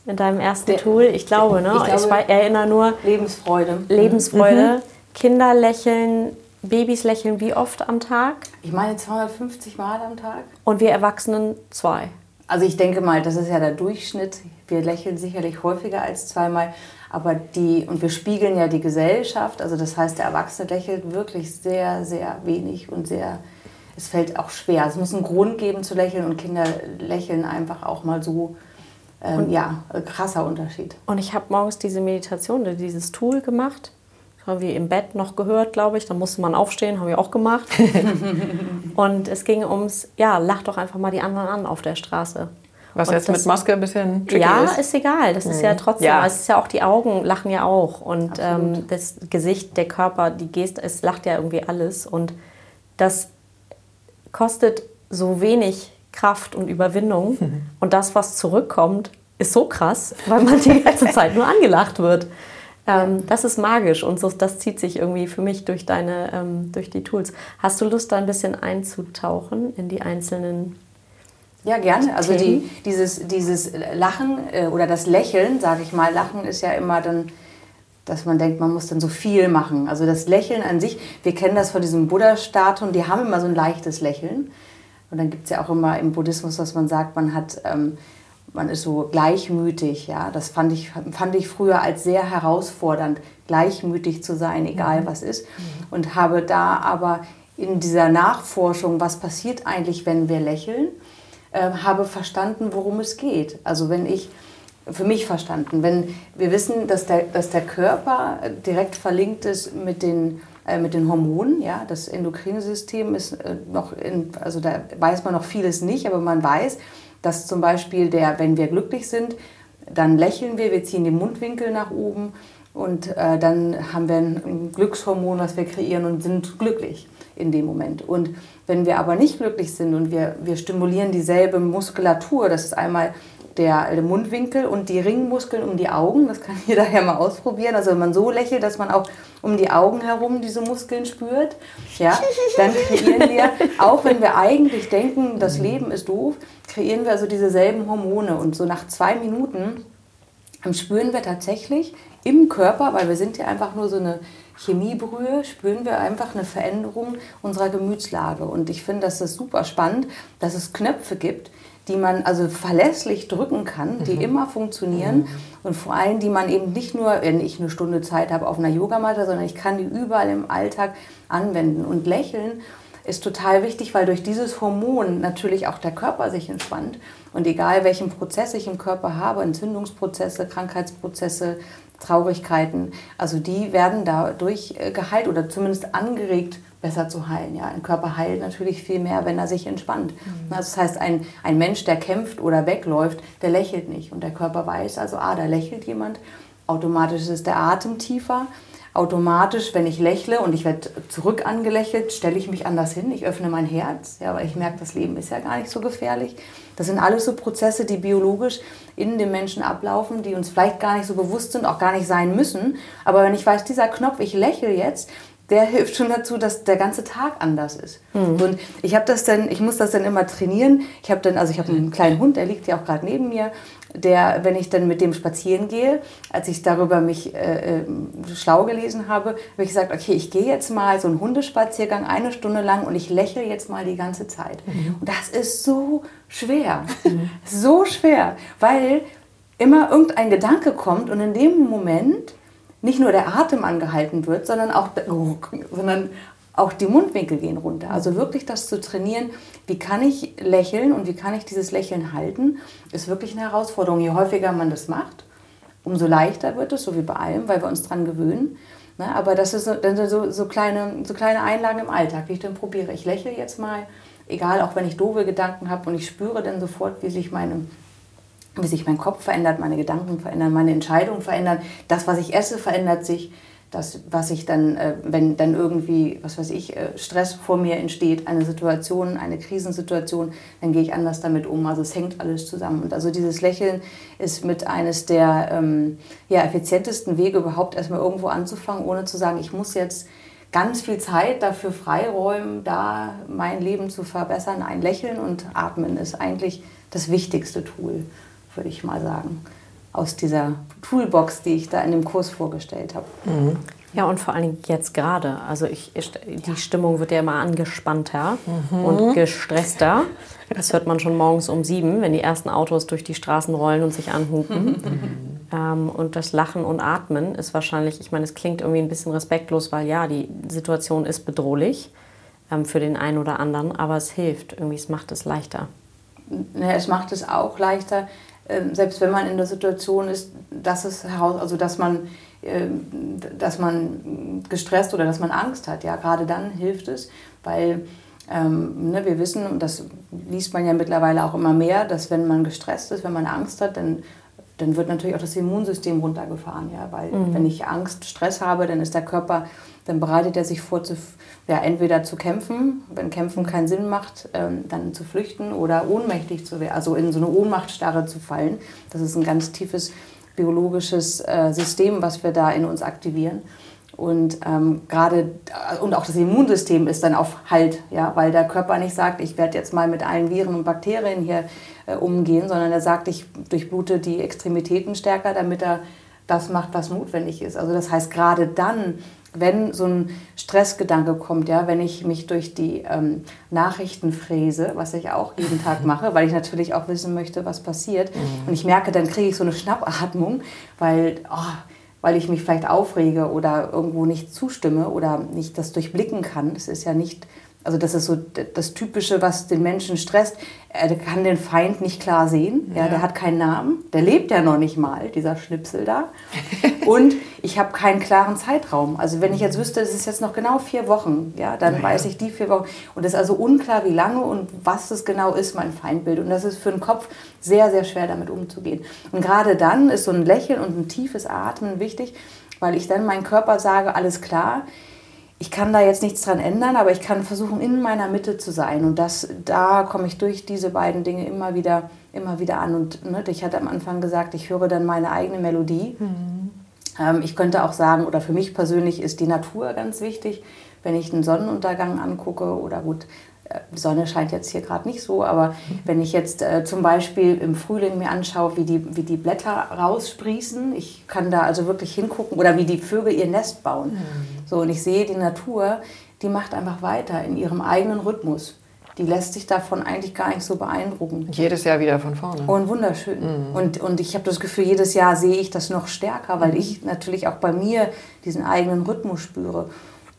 In deinem ersten der, Tool? Ich glaube, ne? Ich, glaube, ich erinnere nur. Lebensfreude. Lebensfreude. Mhm. Kinder lächeln, Babys lächeln wie oft am Tag? Ich meine 250 Mal am Tag. Und wir Erwachsenen zwei. Also ich denke mal, das ist ja der Durchschnitt. Wir lächeln sicherlich häufiger als zweimal. Aber die, und wir spiegeln ja die Gesellschaft. Also das heißt, der Erwachsene lächelt wirklich sehr, sehr wenig und sehr, es fällt auch schwer. Es muss einen Grund geben zu lächeln und Kinder lächeln einfach auch mal so. Ähm, ja, krasser Unterschied. Und ich habe morgens diese Meditation, dieses Tool gemacht. Das haben wir im Bett noch gehört, glaube ich. Da musste man aufstehen, haben wir auch gemacht. und es ging ums, ja, lach doch einfach mal die anderen an auf der Straße. Was und jetzt das, mit Maske ein bisschen tricky ja, ist. Ja, ist egal. Das mhm. ist ja mhm. trotzdem, ja. es ist ja auch die Augen lachen ja auch. Und ähm, das Gesicht, der Körper, die Geste, es lacht ja irgendwie alles. Und das kostet so wenig Kraft und Überwindung. Mhm. Und das, was zurückkommt, ist so krass, weil man die ganze Zeit nur angelacht wird. Ähm, das ist magisch und so, das zieht sich irgendwie für mich durch, deine, ähm, durch die Tools. Hast du Lust, da ein bisschen einzutauchen in die einzelnen ja, gerne. Also die, dieses, dieses Lachen äh, oder das Lächeln, sage ich mal, Lachen ist ja immer dann, dass man denkt, man muss dann so viel machen. Also das Lächeln an sich, wir kennen das von diesem Buddha-Statuen, die haben immer so ein leichtes Lächeln. Und dann gibt es ja auch immer im Buddhismus, dass man sagt, man hat, ähm, man ist so gleichmütig. Ja? Das fand ich, fand ich früher als sehr herausfordernd, gleichmütig zu sein, egal mhm. was ist. Mhm. Und habe da aber in dieser Nachforschung, was passiert eigentlich, wenn wir lächeln, äh, habe verstanden, worum es geht. Also wenn ich für mich verstanden, wenn wir wissen, dass der, dass der Körper direkt verlinkt ist mit den äh, mit den Hormonen, ja, das endokrine System ist äh, noch, in, also da weiß man noch vieles nicht, aber man weiß, dass zum Beispiel der, wenn wir glücklich sind, dann lächeln wir, wir ziehen den Mundwinkel nach oben und äh, dann haben wir ein Glückshormon, was wir kreieren und sind glücklich in dem Moment. Und wenn wir aber nicht glücklich sind und wir, wir stimulieren dieselbe Muskulatur, das ist einmal der, der Mundwinkel und die Ringmuskeln um die Augen, das kann jeder ja mal ausprobieren. Also wenn man so lächelt, dass man auch um die Augen herum diese Muskeln spürt, ja, dann kreieren wir, auch wenn wir eigentlich denken, das Leben ist doof, kreieren wir also dieselben Hormone. Und so nach zwei Minuten spüren wir tatsächlich im Körper, weil wir sind ja einfach nur so eine Chemiebrühe spüren wir einfach eine Veränderung unserer Gemütslage. Und ich finde, das ist super spannend, dass es Knöpfe gibt, die man also verlässlich drücken kann, die mhm. immer funktionieren mhm. und vor allem, die man eben nicht nur, wenn ich eine Stunde Zeit habe auf einer Yogamatte, sondern ich kann die überall im Alltag anwenden. Und Lächeln ist total wichtig, weil durch dieses Hormon natürlich auch der Körper sich entspannt. Und egal welchen Prozess ich im Körper habe, Entzündungsprozesse, Krankheitsprozesse, Traurigkeiten, also die werden dadurch äh, geheilt oder zumindest angeregt, besser zu heilen. Ja, ein Körper heilt natürlich viel mehr, wenn er sich entspannt. Mhm. Also das heißt, ein, ein Mensch, der kämpft oder wegläuft, der lächelt nicht. Und der Körper weiß also, ah, da lächelt jemand. Automatisch ist der Atem tiefer automatisch, wenn ich lächle und ich werde zurück angelächelt, stelle ich mich anders hin, ich öffne mein Herz, ja, weil ich merke, das Leben ist ja gar nicht so gefährlich. Das sind alles so Prozesse, die biologisch in dem Menschen ablaufen, die uns vielleicht gar nicht so bewusst sind, auch gar nicht sein müssen. Aber wenn ich weiß, dieser Knopf, ich lächle jetzt, der hilft schon dazu, dass der ganze Tag anders ist. Mhm. Und ich habe das dann, ich muss das dann immer trainieren. Ich habe dann, also ich habe einen kleinen Hund, der liegt ja auch gerade neben mir, der, wenn ich dann mit dem spazieren gehe, als ich darüber mich äh, äh schlau gelesen habe, habe ich gesagt, okay, ich gehe jetzt mal so einen Hundespaziergang eine Stunde lang und ich lächle jetzt mal die ganze Zeit. Mhm. Und das ist so schwer, mhm. so schwer, weil immer irgendein Gedanke kommt und in dem Moment nicht nur der Atem angehalten wird, sondern auch, sondern auch die Mundwinkel gehen runter. Also wirklich das zu trainieren, wie kann ich lächeln und wie kann ich dieses Lächeln halten, ist wirklich eine Herausforderung. Je häufiger man das macht, umso leichter wird es, so wie bei allem, weil wir uns daran gewöhnen. Ne, aber das ist so, so, so, kleine, so kleine Einlagen im Alltag, wie ich dann probiere. Ich lächle jetzt mal, egal, auch wenn ich doofe Gedanken habe und ich spüre dann sofort, wie sich meine wie sich mein Kopf verändert, meine Gedanken verändern, meine Entscheidungen verändern. Das, was ich esse, verändert sich. Das, was ich dann, äh, wenn dann irgendwie, was weiß ich, äh, Stress vor mir entsteht, eine Situation, eine Krisensituation, dann gehe ich anders damit um. Also es hängt alles zusammen. Und also dieses Lächeln ist mit eines der ähm, ja, effizientesten Wege überhaupt erstmal irgendwo anzufangen, ohne zu sagen, ich muss jetzt ganz viel Zeit dafür freiräumen, da mein Leben zu verbessern. Ein Lächeln und Atmen ist eigentlich das wichtigste Tool, würde ich mal sagen, aus dieser Toolbox, die ich da in dem Kurs vorgestellt habe. Mhm. Ja, und vor allen Dingen jetzt gerade. Also ich, die Stimmung wird ja immer angespannter mhm. und gestresster. Das hört man schon morgens um sieben, wenn die ersten Autos durch die Straßen rollen und sich anhupen. Mhm. Ähm, und das Lachen und Atmen ist wahrscheinlich, ich meine, es klingt irgendwie ein bisschen respektlos, weil ja, die Situation ist bedrohlich ähm, für den einen oder anderen, aber es hilft, irgendwie, es macht es leichter. Ja, es macht es auch leichter, selbst wenn man in der Situation ist, dass es heraus, also dass man, äh, dass man gestresst oder dass man Angst hat. Ja, gerade dann hilft es, weil ähm, ne, wir wissen, und das liest man ja mittlerweile auch immer mehr, dass wenn man gestresst ist, wenn man Angst hat, dann dann wird natürlich auch das Immunsystem runtergefahren. Ja? Weil mhm. wenn ich Angst, Stress habe, dann ist der Körper, dann bereitet er sich vor, zu, ja, entweder zu kämpfen, wenn Kämpfen keinen Sinn macht, ähm, dann zu flüchten oder ohnmächtig zu werden, also in so eine Ohnmachtstarre zu fallen. Das ist ein ganz tiefes biologisches äh, System, was wir da in uns aktivieren. Und ähm, gerade und auch das Immunsystem ist dann auf Halt, ja, weil der Körper nicht sagt, ich werde jetzt mal mit allen Viren und Bakterien hier äh, umgehen, sondern er sagt, ich durchblute die Extremitäten stärker, damit er das macht, was notwendig ist. Also das heißt, gerade dann, wenn so ein Stressgedanke kommt, ja, wenn ich mich durch die ähm, Nachrichten fräse, was ich auch jeden Tag mache, weil ich natürlich auch wissen möchte, was passiert, mhm. und ich merke, dann kriege ich so eine Schnappatmung, weil oh, weil ich mich vielleicht aufrege oder irgendwo nicht zustimme oder nicht das durchblicken kann. Das ist ja nicht, also das ist so das Typische, was den Menschen stresst. Er kann den Feind nicht klar sehen. Ja. ja der hat keinen Namen. Der lebt ja noch nicht mal, dieser Schnipsel da. Und ich habe keinen klaren Zeitraum. Also wenn ich jetzt wüsste, es ist jetzt noch genau vier Wochen, ja, dann ja. weiß ich die vier Wochen. Und es ist also unklar, wie lange und was das genau ist, mein Feindbild. Und das ist für den Kopf sehr, sehr schwer, damit umzugehen. Und gerade dann ist so ein Lächeln und ein tiefes Atmen wichtig, weil ich dann meinem Körper sage, alles klar, ich kann da jetzt nichts dran ändern, aber ich kann versuchen, in meiner Mitte zu sein. Und das, da komme ich durch diese beiden Dinge immer wieder, immer wieder an. Und ne, ich hatte am Anfang gesagt, ich höre dann meine eigene Melodie. Mhm. Ähm, ich könnte auch sagen, oder für mich persönlich ist die Natur ganz wichtig. Wenn ich einen Sonnenuntergang angucke oder gut, die Sonne scheint jetzt hier gerade nicht so, aber wenn ich jetzt äh, zum Beispiel im Frühling mir anschaue, wie die, wie die Blätter raussprießen, ich kann da also wirklich hingucken oder wie die Vögel ihr Nest bauen. Mhm. So, und ich sehe die Natur, die macht einfach weiter in ihrem eigenen Rhythmus. Die lässt sich davon eigentlich gar nicht so beeindrucken. Jedes Jahr wieder von vorne. Und wunderschön. Mhm. Und, und ich habe das Gefühl, jedes Jahr sehe ich das noch stärker, weil mhm. ich natürlich auch bei mir diesen eigenen Rhythmus spüre.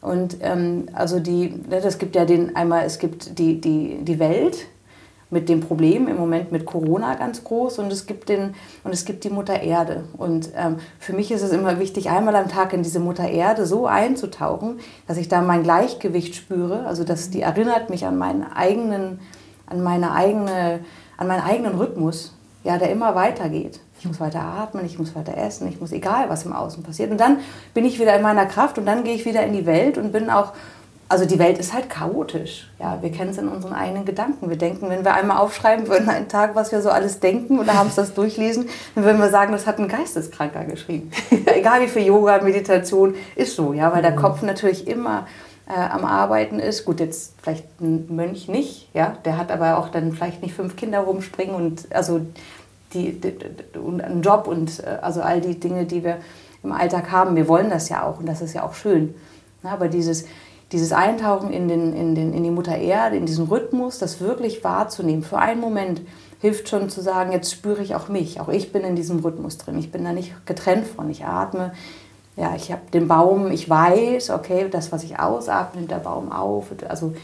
Und ähm, also die, ne, das gibt ja den einmal, es gibt die, die, die Welt mit dem Problem im Moment mit Corona ganz groß und es gibt den und es gibt die Mutter Erde. Und ähm, für mich ist es immer wichtig, einmal am Tag in diese Mutter Erde so einzutauchen, dass ich da mein Gleichgewicht spüre. Also dass die erinnert mich an meinen eigenen, an meine eigene, an meinen eigenen Rhythmus, ja, der immer weitergeht. Ich muss weiter atmen, ich muss weiter essen, ich muss egal, was im Außen passiert. Und dann bin ich wieder in meiner Kraft und dann gehe ich wieder in die Welt und bin auch, also die Welt ist halt chaotisch. Ja, wir kennen es in unseren eigenen Gedanken. Wir denken, wenn wir einmal aufschreiben würden, einen Tag, was wir so alles denken oder haben es das durchlesen, dann würden wir sagen, das hat ein Geisteskranker geschrieben. Egal wie viel Yoga, Meditation, ist so, ja, weil der mhm. Kopf natürlich immer äh, am Arbeiten ist. Gut, jetzt vielleicht ein Mönch nicht, ja, der hat aber auch dann vielleicht nicht fünf Kinder rumspringen und also die, die, und einen Job und äh, also all die Dinge, die wir im Alltag haben. Wir wollen das ja auch und das ist ja auch schön. Ja, aber dieses, dieses Eintauchen in, den, in, den, in die Mutter Erde, in diesen Rhythmus, das wirklich wahrzunehmen, für einen Moment hilft schon zu sagen, jetzt spüre ich auch mich. Auch ich bin in diesem Rhythmus drin. Ich bin da nicht getrennt von. Ich atme. Ja, ich habe den Baum, ich weiß, okay, das, was ich ausatme, nimmt der Baum auf. Also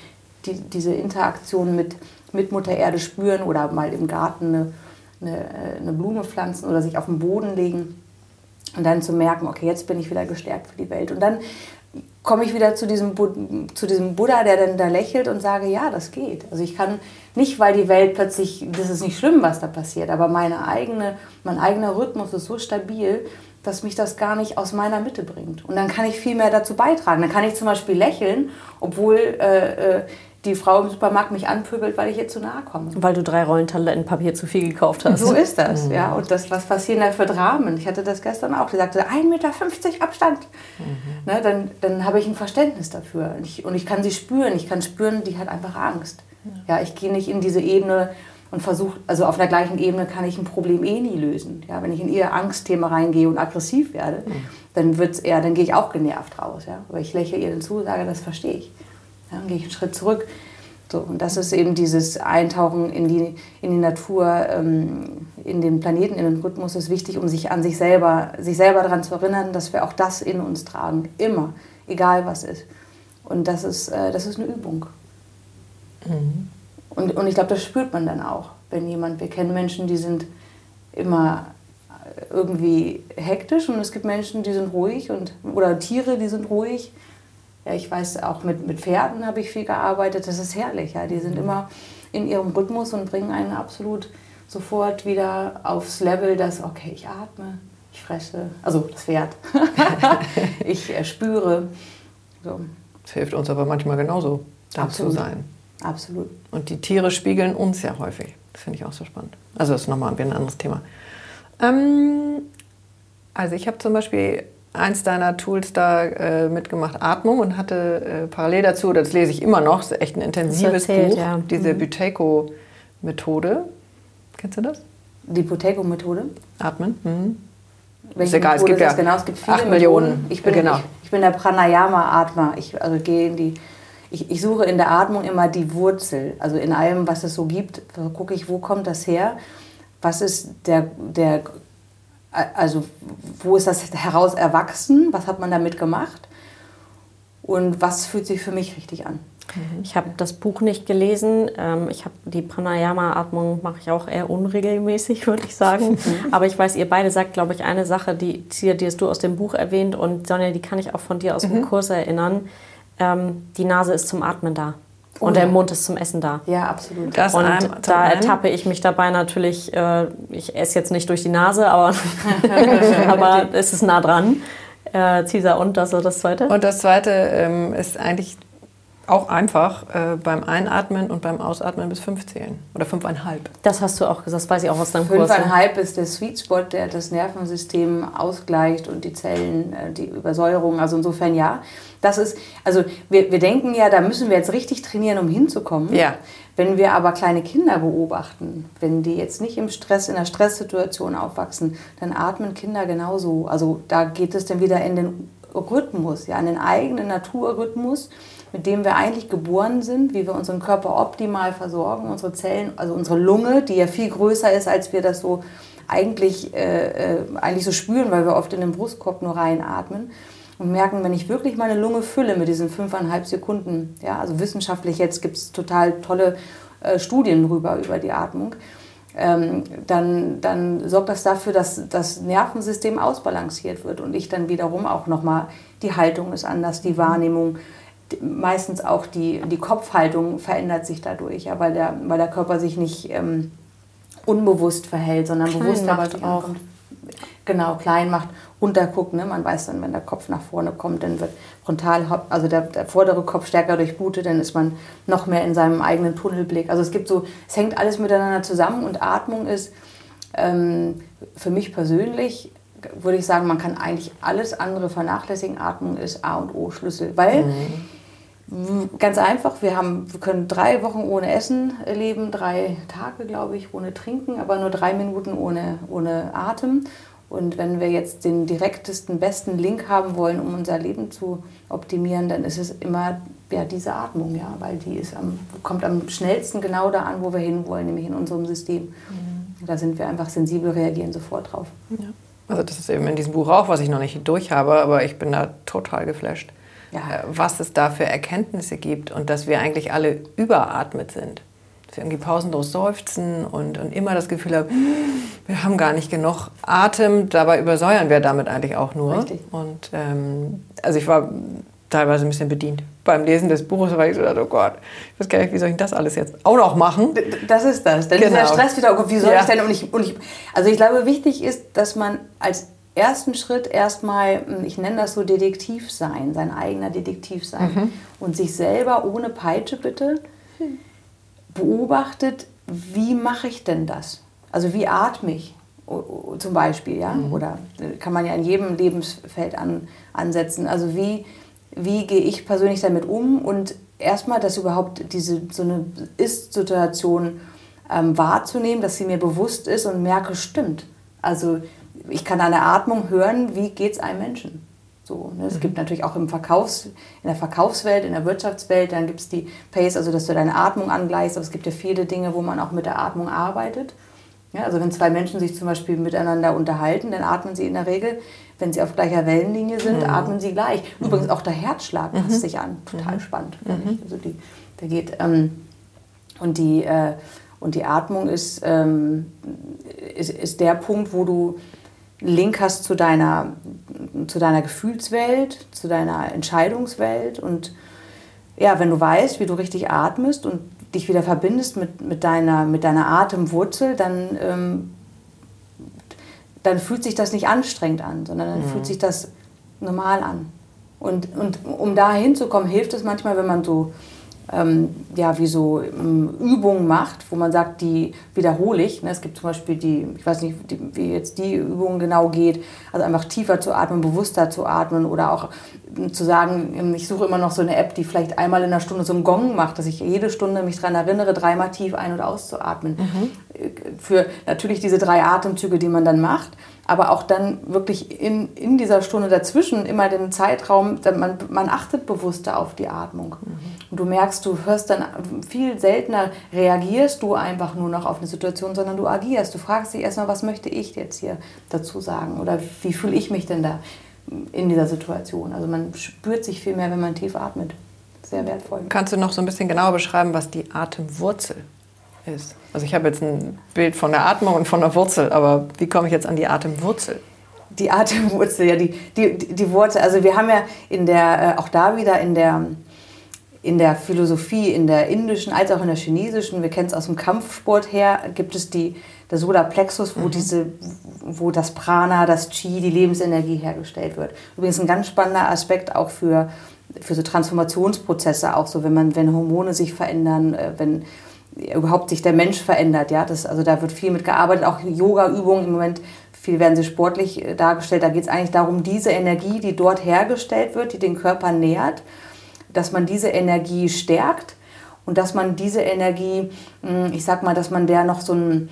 die, diese Interaktion mit, mit Mutter Erde spüren oder mal im Garten eine eine, eine Blume pflanzen oder sich auf den Boden legen und dann zu merken, okay, jetzt bin ich wieder gestärkt für die Welt. Und dann komme ich wieder zu diesem, zu diesem Buddha, der dann da lächelt und sage, ja, das geht. Also ich kann nicht, weil die Welt plötzlich, das ist nicht schlimm, was da passiert, aber meine eigene, mein eigener Rhythmus ist so stabil, dass mich das gar nicht aus meiner Mitte bringt. Und dann kann ich viel mehr dazu beitragen. Dann kann ich zum Beispiel lächeln, obwohl äh, äh die Frau im Supermarkt mich anpöbelt, weil ich ihr zu nahe komme. Weil du drei Rollen Toilettenpapier zu viel gekauft hast. So ist das, mhm. ja. Und das, was passiert da für Dramen? Ich hatte das gestern auch. Die sagte, 1,50 Meter Abstand. Mhm. Ne, dann dann habe ich ein Verständnis dafür. Und ich, und ich kann sie spüren. Ich kann spüren, die hat einfach Angst. Ja, ich gehe nicht in diese Ebene und versuche, also auf der gleichen Ebene kann ich ein Problem eh nie lösen. Ja, wenn ich in ihr Angstthema reingehe und aggressiv werde, mhm. dann wird's eher, dann gehe ich auch genervt raus. Ja? Aber ich lächle ihr dann zu, sage, das verstehe ich. Dann gehe ich einen Schritt zurück. So, und das ist eben dieses Eintauchen in die, in die Natur, ähm, in den Planeten, in den Rhythmus ist wichtig, um sich an sich selber, sich selber daran zu erinnern, dass wir auch das in uns tragen. Immer, egal was ist. Und das ist, äh, das ist eine Übung. Mhm. Und, und ich glaube, das spürt man dann auch, wenn jemand, wir kennen Menschen, die sind immer irgendwie hektisch und es gibt Menschen, die sind ruhig und, oder Tiere, die sind ruhig ja, ich weiß, auch mit, mit Pferden habe ich viel gearbeitet. Das ist herrlich. Ja. Die sind mhm. immer in ihrem Rhythmus und bringen einen absolut sofort wieder aufs Level, dass, okay, ich atme, ich fresse, also das Pferd, ich äh, spüre. So. Das hilft uns aber manchmal genauso, da zu sein. Absolut. Und die Tiere spiegeln uns ja häufig. Das finde ich auch so spannend. Also das ist nochmal ein anderes Thema. Ähm, also ich habe zum Beispiel eins deiner Tools da äh, mitgemacht, Atmung, und hatte äh, parallel dazu, das lese ich immer noch, das ist echt ein intensives erzählt, Buch, ja. diese mhm. Buteco-Methode. Kennst du das? Die Buteco-Methode? Atmen. Mhm. Welche ist egal, es gibt ja genau, es gibt viele acht Millionen. Ich bin, genau. ich, ich bin der Pranayama-Atmer. Ich also gehe in die, ich, ich suche in der Atmung immer die Wurzel. Also in allem, was es so gibt, gucke ich, wo kommt das her? Was ist der, der also wo ist das heraus erwachsen? Was hat man damit gemacht? Und was fühlt sich für mich richtig an? Mhm. Ich habe das Buch nicht gelesen. Ähm, ich habe die Pranayama-Atmung mache ich auch eher unregelmäßig, würde ich sagen. Mhm. Aber ich weiß, ihr beide sagt, glaube ich, eine Sache, die, die hast du aus dem Buch erwähnt und Sonja, die kann ich auch von dir aus dem mhm. Kurs erinnern. Ähm, die Nase ist zum Atmen da. Und der Mund ist zum Essen da. Ja, absolut. Das und einem, da ertappe ich mich dabei natürlich, äh, ich esse jetzt nicht durch die Nase, aber, aber es ist nah dran. Äh, Caesar und das, das zweite? Und das zweite ähm, ist eigentlich auch einfach äh, beim Einatmen und beim Ausatmen bis fünf zählen. Oder fünfeinhalb. Das hast du auch gesagt, das weiß ich auch aus deinem Kurs. Fünfeinhalb ist der Sweet Spot, der das Nervensystem ausgleicht und die Zellen, äh, die Übersäuerung. Also insofern ja. Das ist, also wir, wir denken ja, da müssen wir jetzt richtig trainieren, um hinzukommen. Ja. Wenn wir aber kleine Kinder beobachten, wenn die jetzt nicht im Stress, in einer Stresssituation aufwachsen, dann atmen Kinder genauso. Also da geht es dann wieder in den Rhythmus, ja, in den eigenen Naturrhythmus mit dem wir eigentlich geboren sind, wie wir unseren Körper optimal versorgen, unsere Zellen, also unsere Lunge, die ja viel größer ist, als wir das so eigentlich, äh, äh, eigentlich so spüren, weil wir oft in den Brustkorb nur reinatmen und merken, wenn ich wirklich meine Lunge fülle mit diesen fünfeinhalb Sekunden, ja, also wissenschaftlich jetzt gibt es total tolle äh, Studien drüber, über die Atmung, ähm, dann, dann sorgt das dafür, dass das Nervensystem ausbalanciert wird und ich dann wiederum auch nochmal, die Haltung ist anders, die Wahrnehmung, meistens auch die, die Kopfhaltung verändert sich dadurch, ja, weil, der, weil der Körper sich nicht ähm, unbewusst verhält, sondern klein bewusst macht auch. Ankommt. Genau, klein macht, runterguckt. Ne? Man weiß dann, wenn der Kopf nach vorne kommt, dann wird frontal, also der, der vordere Kopf stärker durchblutet, dann ist man noch mehr in seinem eigenen Tunnelblick. Also es gibt so, es hängt alles miteinander zusammen und Atmung ist ähm, für mich persönlich würde ich sagen, man kann eigentlich alles andere vernachlässigen. Atmung ist A und O Schlüssel, weil mhm Ganz einfach, wir, haben, wir können drei Wochen ohne Essen leben, drei Tage, glaube ich, ohne Trinken, aber nur drei Minuten ohne, ohne Atem. Und wenn wir jetzt den direktesten, besten Link haben wollen, um unser Leben zu optimieren, dann ist es immer ja, diese Atmung, ja, weil die ist am, kommt am schnellsten genau da an, wo wir hinwollen, nämlich in unserem System. Mhm. Da sind wir einfach sensibel, reagieren sofort drauf. Ja. Also das ist eben in diesem Buch auch, was ich noch nicht durch habe, aber ich bin da total geflasht ja. Äh, was es da für Erkenntnisse gibt und dass wir eigentlich alle überatmet sind. Dass wir irgendwie pausenlos seufzen und, und immer das Gefühl haben, wir haben gar nicht genug Atem, dabei übersäuern wir damit eigentlich auch nur. Richtig. Und ähm, also ich war teilweise ein bisschen bedient beim Lesen des Buches, weil ich so dachte, oh Gott, ich weiß gar nicht, wie soll ich das alles jetzt auch noch machen? Das ist das. Dann genau. ist der Stress wieder, oh wie soll ja. ich denn? Und ich, und ich, also ich glaube, wichtig ist, dass man als ersten Schritt erstmal, hm, ich nenne das so Detektiv sein, sein eigener Detektiv sein mhm. und sich selber ohne Peitsche bitte beobachtet, wie mache ich denn das? Also wie atme ich zum Beispiel, ja? Mhm. Oder äh, kann man ja in jedem Lebensfeld an, ansetzen. Also wie, wie gehe ich persönlich damit um und erstmal, dass überhaupt diese so eine Ist-Situation ähm, wahrzunehmen, dass sie mir bewusst ist und merke, stimmt. Also ich kann an der Atmung hören, wie geht es einem Menschen. So, ne? Es mhm. gibt natürlich auch im Verkaufs-, in der Verkaufswelt, in der Wirtschaftswelt, dann gibt es die Pace, also dass du deine Atmung angleichst, aber es gibt ja viele Dinge, wo man auch mit der Atmung arbeitet. Ja, also wenn zwei Menschen sich zum Beispiel miteinander unterhalten, dann atmen sie in der Regel, wenn sie auf gleicher Wellenlinie sind, mhm. atmen sie gleich. Mhm. Übrigens auch der Herzschlag passt mhm. sich an. Total mhm. spannend, finde ich. Also die, der geht, ähm, und die, äh, und die Atmung ist, ähm, ist, ist der Punkt, wo du Link hast zu deiner, zu deiner Gefühlswelt, zu deiner Entscheidungswelt. Und ja, wenn du weißt, wie du richtig atmest und dich wieder verbindest mit, mit, deiner, mit deiner Atemwurzel, dann, ähm, dann fühlt sich das nicht anstrengend an, sondern dann mhm. fühlt sich das normal an. Und, und um da hinzukommen, hilft es manchmal, wenn man so ähm, ja, wie so ähm, Übungen macht, wo man sagt, die wiederhole ich. Ne? Es gibt zum Beispiel die, ich weiß nicht, die, wie jetzt die Übung genau geht, also einfach tiefer zu atmen, bewusster zu atmen oder auch ähm, zu sagen, ähm, ich suche immer noch so eine App, die vielleicht einmal in der Stunde so einen Gong macht, dass ich jede Stunde mich daran erinnere, dreimal tief ein- und auszuatmen. Mhm. Für natürlich diese drei Atemzüge, die man dann macht aber auch dann wirklich in, in dieser Stunde dazwischen immer den Zeitraum, man, man achtet bewusster auf die Atmung. Mhm. Und du merkst, du hörst dann viel seltener, reagierst du einfach nur noch auf eine Situation, sondern du agierst. Du fragst dich erstmal, was möchte ich jetzt hier dazu sagen oder wie fühle ich mich denn da in dieser Situation. Also man spürt sich viel mehr, wenn man tief atmet. Sehr wertvoll. Kannst du noch so ein bisschen genauer beschreiben, was die Atemwurzel ist. Also ich habe jetzt ein Bild von der Atmung und von der Wurzel, aber wie komme ich jetzt an die Atemwurzel? Die Atemwurzel, ja, die, die, die Wurzel. Also wir haben ja in der, äh, auch da wieder in der, in der Philosophie, in der indischen als auch in der chinesischen, wir kennen es aus dem Kampfsport her, gibt es die, der Solarplexus, wo, mhm. diese, wo das Prana, das Chi, die Lebensenergie hergestellt wird. Übrigens ein ganz spannender Aspekt auch für, für so Transformationsprozesse, auch so, wenn, man, wenn Hormone sich verändern, äh, wenn überhaupt sich der Mensch verändert. Ja? Das, also da wird viel mit gearbeitet, auch Yoga-Übungen im Moment. Viel werden sie sportlich äh, dargestellt. Da geht es eigentlich darum, diese Energie, die dort hergestellt wird, die den Körper nährt, dass man diese Energie stärkt und dass man diese Energie, hm, ich sag mal, dass man der noch so einen,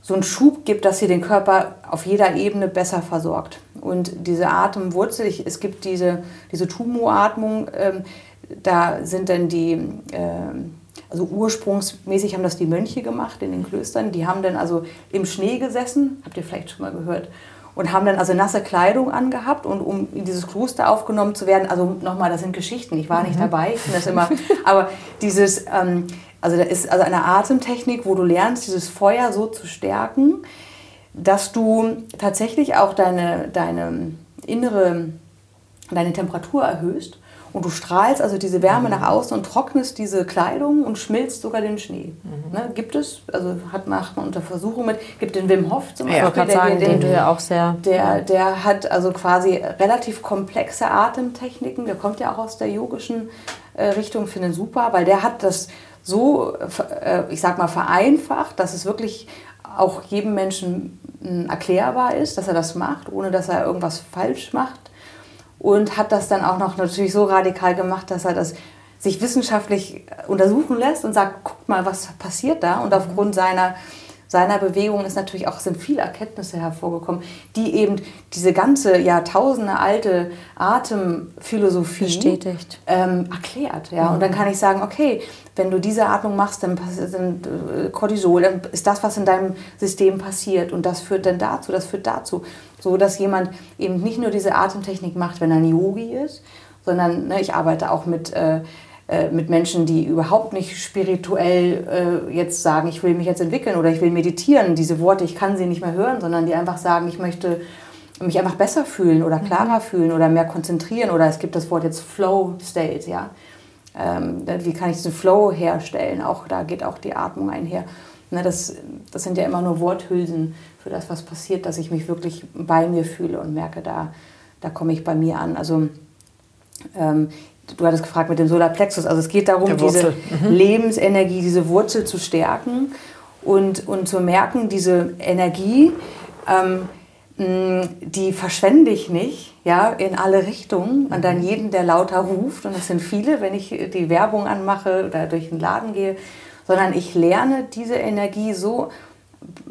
so einen Schub gibt, dass sie den Körper auf jeder Ebene besser versorgt. Und diese Atemwurzel, ich, es gibt diese, diese Tumo-Atmung, ähm, da sind dann die, äh, also ursprungsmäßig haben das die Mönche gemacht in den Klöstern. Die haben dann also im Schnee gesessen, habt ihr vielleicht schon mal gehört, und haben dann also nasse Kleidung angehabt und um in dieses Kloster aufgenommen zu werden, also nochmal, das sind Geschichten, ich war nicht mhm. dabei, ich finde das immer, aber dieses, ähm, also da ist also eine Atemtechnik, wo du lernst, dieses Feuer so zu stärken, dass du tatsächlich auch deine, deine innere, deine Temperatur erhöhst und du strahlst also diese Wärme mhm. nach außen und trocknest diese Kleidung und schmilzt sogar den Schnee. Mhm. Ne, gibt es, also hat macht man unter Versuchung mit, gibt den Wim Hof zum Beispiel. Ja, ich der, sagen, den, den du ja auch sehr. Der, der hat also quasi relativ komplexe Atemtechniken, der kommt ja auch aus der yogischen äh, Richtung, finde ich super, weil der hat das so, äh, ich sag mal, vereinfacht, dass es wirklich auch jedem Menschen erklärbar ist, dass er das macht, ohne dass er irgendwas falsch macht und hat das dann auch noch natürlich so radikal gemacht, dass er das sich wissenschaftlich untersuchen lässt und sagt, guckt mal, was passiert da. Und aufgrund seiner, seiner Bewegung ist natürlich auch, sind viele Erkenntnisse hervorgekommen, die eben diese ganze Jahrtausende alte Atemphilosophie bestätigt, ähm, erklärt. Ja? Mhm. Und dann kann ich sagen, okay, wenn du diese Atmung machst, dann passiert dann, äh, Cortisol, dann ist das, was in deinem System passiert. Und das führt dann dazu, das führt dazu. So dass jemand eben nicht nur diese Atemtechnik macht, wenn er ein Yogi ist, sondern ne, ich arbeite auch mit, äh, mit Menschen, die überhaupt nicht spirituell äh, jetzt sagen, ich will mich jetzt entwickeln oder ich will meditieren. Diese Worte, ich kann sie nicht mehr hören, sondern die einfach sagen, ich möchte mich einfach besser fühlen oder klarer mhm. fühlen oder mehr konzentrieren oder es gibt das Wort jetzt Flow State, ja. Ähm, wie kann ich diesen Flow herstellen? Auch da geht auch die Atmung einher. Ne, das, das sind ja immer nur Worthülsen für das, was passiert, dass ich mich wirklich bei mir fühle und merke, da, da komme ich bei mir an. Also ähm, du hattest gefragt mit dem Solarplexus. Also es geht darum, diese mhm. Lebensenergie, diese Wurzel zu stärken und, und zu merken, diese Energie, ähm, die verschwende ich nicht, ja, in alle Richtungen und dann jeden, der lauter ruft, und das sind viele, wenn ich die Werbung anmache oder durch den Laden gehe, sondern ich lerne diese Energie so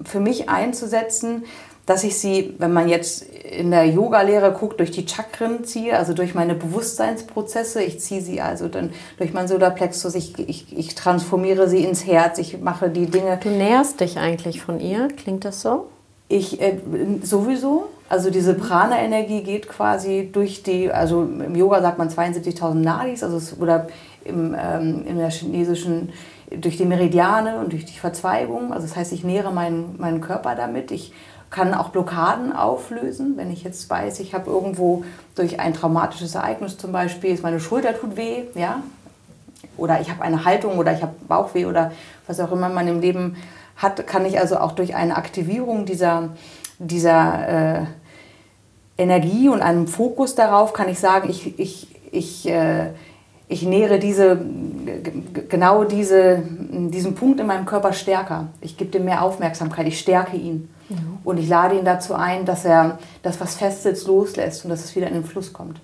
für mich einzusetzen, dass ich sie, wenn man jetzt in der Yoga-Lehre guckt, durch die Chakren ziehe, also durch meine Bewusstseinsprozesse. Ich ziehe sie also dann durch mein Solarplexus, ich, ich, ich transformiere sie ins Herz, ich mache die Dinge. Du näherst dich eigentlich von ihr, klingt das so? Ich äh, sowieso. Also diese Prana-Energie geht quasi durch die, also im Yoga sagt man 72.000 Nadis, also es, oder im, ähm, in der chinesischen durch die Meridiane und durch die Verzweigung. Also das heißt, ich nähere meinen, meinen Körper damit. Ich kann auch Blockaden auflösen, wenn ich jetzt weiß, ich habe irgendwo durch ein traumatisches Ereignis zum Beispiel, meine Schulter tut weh, ja, oder ich habe eine Haltung oder ich habe Bauchweh oder was auch immer man im Leben hat, kann ich also auch durch eine Aktivierung dieser, dieser äh, Energie und einem Fokus darauf, kann ich sagen, ich, ich, ich, äh, ich nähere diese, genau diese, diesen Punkt in meinem Körper stärker. Ich gebe dem mehr Aufmerksamkeit, ich stärke ihn. Ja. Und ich lade ihn dazu ein, dass er das, was festsitzt, loslässt und dass es wieder in den Fluss kommt.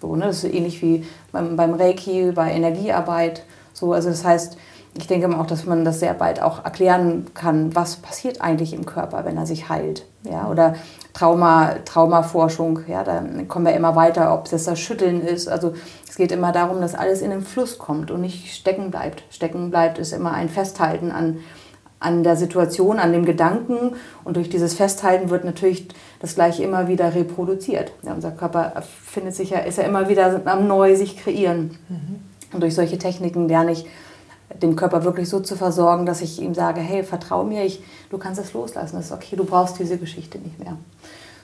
So, ne? Das ist ähnlich wie beim, beim Reiki, bei Energiearbeit. So, also das heißt, ich denke auch, dass man das sehr bald auch erklären kann, was passiert eigentlich im Körper, wenn er sich heilt. Ja? Oder Trauma, Traumaforschung, ja, da kommen wir immer weiter, ob es das Schütteln ist. Also es geht immer darum, dass alles in den Fluss kommt und nicht stecken bleibt. Stecken bleibt ist immer ein Festhalten an, an der Situation, an dem Gedanken. Und durch dieses Festhalten wird natürlich das Gleiche immer wieder reproduziert. Ja, unser Körper findet sich ja, ist ja immer wieder am Neu sich kreieren. Mhm. Und durch solche Techniken lerne ich, dem Körper wirklich so zu versorgen, dass ich ihm sage, hey, vertrau mir, ich, du kannst es loslassen, das ist okay, du brauchst diese Geschichte nicht mehr.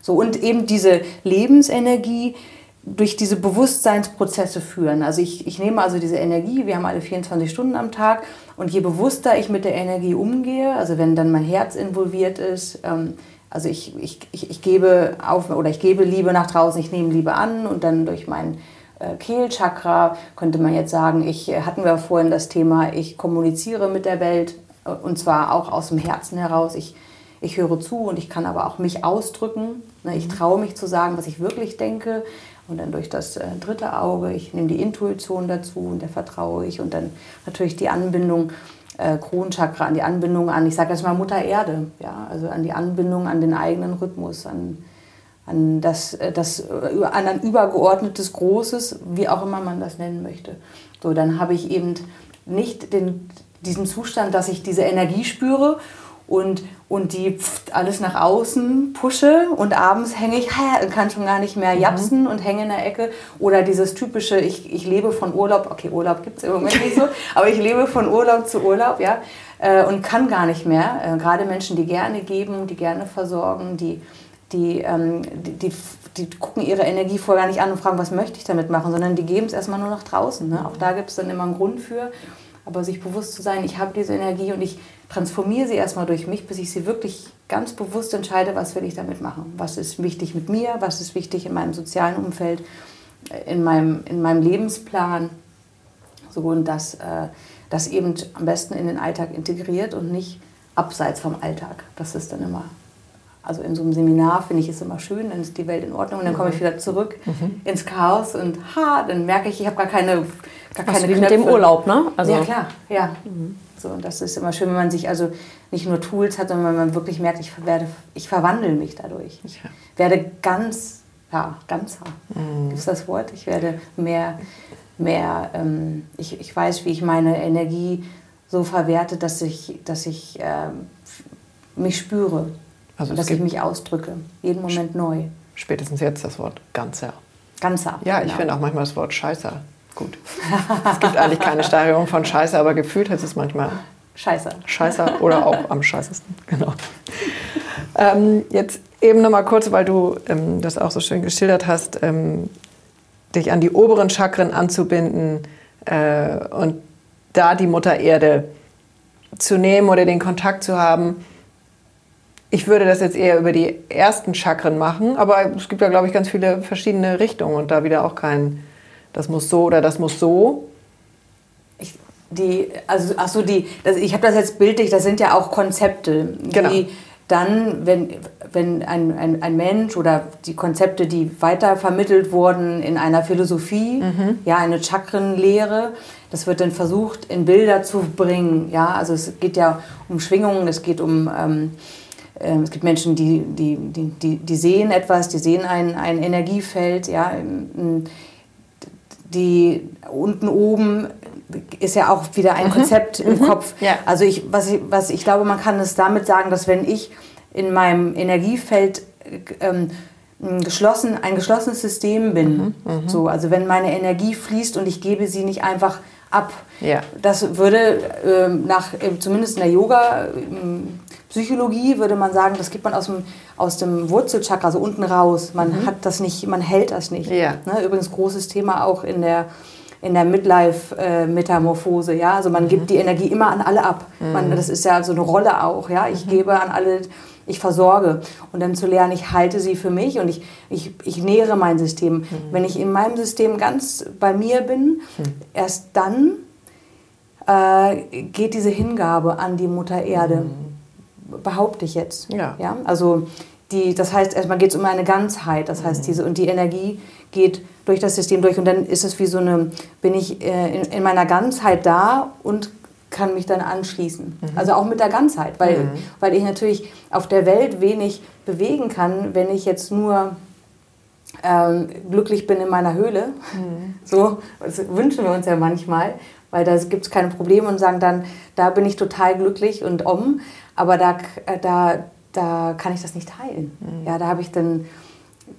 So, und eben diese Lebensenergie durch diese Bewusstseinsprozesse führen. Also ich, ich nehme also diese Energie, wir haben alle 24 Stunden am Tag und je bewusster ich mit der Energie umgehe, also wenn dann mein Herz involviert ist, ähm, also ich, ich, ich, ich gebe auf oder ich gebe Liebe nach draußen, ich nehme Liebe an und dann durch mein äh, Kehlchakra könnte man jetzt sagen, ich äh, hatten wir vorhin das Thema, ich kommuniziere mit der Welt äh, und zwar auch aus dem Herzen heraus. Ich, ich höre zu und ich kann aber auch mich ausdrücken. Ne? Ich mhm. traue mich zu sagen, was ich wirklich denke. Und dann durch das dritte Auge, ich nehme die Intuition dazu und der vertraue ich. Und dann natürlich die Anbindung, äh, Kronchakra, an die Anbindung an, ich sage jetzt mal Mutter Erde, ja? also an die Anbindung an den eigenen Rhythmus, an, an, das, äh, das, äh, an ein übergeordnetes Großes, wie auch immer man das nennen möchte. So, dann habe ich eben nicht den, diesen Zustand, dass ich diese Energie spüre und, und die alles nach außen pushe und abends hänge ich, kann schon gar nicht mehr mhm. japsen mhm. und hänge in der Ecke. Oder dieses typische, ich, ich lebe von Urlaub, okay, Urlaub gibt es im Moment nicht so, aber ich lebe von Urlaub zu Urlaub, ja, äh, und kann gar nicht mehr. Gerade Menschen, die gerne geben, die gerne versorgen, die die, ähm, die, die, die, gucken ihre Energie vorher gar nicht an und fragen, was möchte ich damit machen, sondern die geben es erstmal nur nach draußen. Ne? Auch da gibt es dann immer einen Grund für. Aber sich bewusst zu sein, ich habe diese Energie und ich transformiere sie erstmal durch mich, bis ich sie wirklich ganz bewusst entscheide, was will ich damit machen. Was ist wichtig mit mir, was ist wichtig in meinem sozialen Umfeld, äh, in meinem, in memeinem Lebensplan. So, und das, äh, das eben am besten in den Alltag integriert und nicht abseits vom Alltag. Das ist dann immer also in so einem Seminar finde ich es immer schön, dann ist die Welt in Ordnung und dann komme ich mhm. wieder zurück mhm. ins Chaos und ha, dann merke ich, ich habe gar keine, gar keine also mit dem Urlaub, ne? Also ja klar, ja. Mhm. So, und das ist immer schön, wenn man sich also nicht nur Tools hat, sondern wenn man wirklich merkt, ich werde, ich verwandle mich dadurch. Ich ja. werde ganz, ja, ganzer. Mhm. Gibt es das Wort? Ich werde mehr, mehr, ähm, ich, ich weiß, wie ich meine Energie so verwerte, dass ich, dass ich ähm, mich spüre. Also dass ich mich ausdrücke, jeden Moment neu. Spätestens jetzt das Wort Ganzer. Ganzer. Ja, genau. ich finde auch manchmal das Wort Scheißer gut. es gibt eigentlich keine Steigerung von Scheiße, aber gefühlt heißt es manchmal Scheißer. Scheißer oder auch am scheißesten, genau. Ähm, jetzt eben noch mal kurz, weil du ähm, das auch so schön geschildert hast, ähm, dich an die oberen Chakren anzubinden äh, und da die Mutter Erde zu nehmen oder den Kontakt zu haben. Ich würde das jetzt eher über die ersten Chakren machen, aber es gibt ja, glaube ich, ganz viele verschiedene Richtungen und da wieder auch kein, das muss so oder das muss so. Ich, die, also, ach so, die, das, ich habe das jetzt bildlich, das sind ja auch Konzepte, Genau. die dann, wenn, wenn ein, ein, ein Mensch oder die Konzepte, die weiter vermittelt wurden in einer Philosophie, ja, eine Chakrenlehre, das wird dann versucht, in Bilder zu bringen. Ja, also es geht ja um Schwingungen, es geht um, ähm, ähm, es gibt Menschen, die, die, die, die, sehen etwas, die sehen ein, ein Energiefeld, ja, die unten oben ist ja auch wieder ein Konzept im Kopf. Ja. Also ich, was ich, was ich glaube, man kann es damit sagen, dass wenn ich in meinem Energiefeld ähm, ein, geschlossen, ein geschlossenes System bin, so, also wenn meine Energie fließt und ich gebe sie nicht einfach ab, Ja. das würde ähm, nach, äh, zumindest in der Yoga-Psychologie würde man sagen, das gibt man aus dem, aus dem Wurzelchakra, also unten raus. Man hat das nicht, man hält das nicht. Ja. Ne? Übrigens großes Thema auch in der, in der Midlife-Metamorphose. ja? Also man gibt die Energie immer an alle ab. Man, das ist ja so eine Rolle auch. Ja? Ich gebe an alle, ich versorge. Und dann zu lernen, ich halte sie für mich und ich, ich, ich nähere mein System. Wenn ich in meinem System ganz bei mir bin, erst dann äh, geht diese Hingabe an die Mutter Erde. Behaupte ich jetzt. Ja. Ja? Also die, das heißt, erstmal geht es um eine Ganzheit. Das heißt, diese, und die Energie geht durch das System durch. Und dann ist es wie so eine, bin ich äh, in, in meiner Ganzheit da und kann mich dann anschließen. Also auch mit der Ganzheit, weil, weil ich natürlich auf der Welt wenig bewegen kann, wenn ich jetzt nur ähm, glücklich bin in meiner Höhle. So das wünschen wir uns ja manchmal, weil da gibt es keine Probleme und sagen dann, da bin ich total glücklich und um, aber da, äh, da, da kann ich das nicht teilen. Ja, da habe ich dann,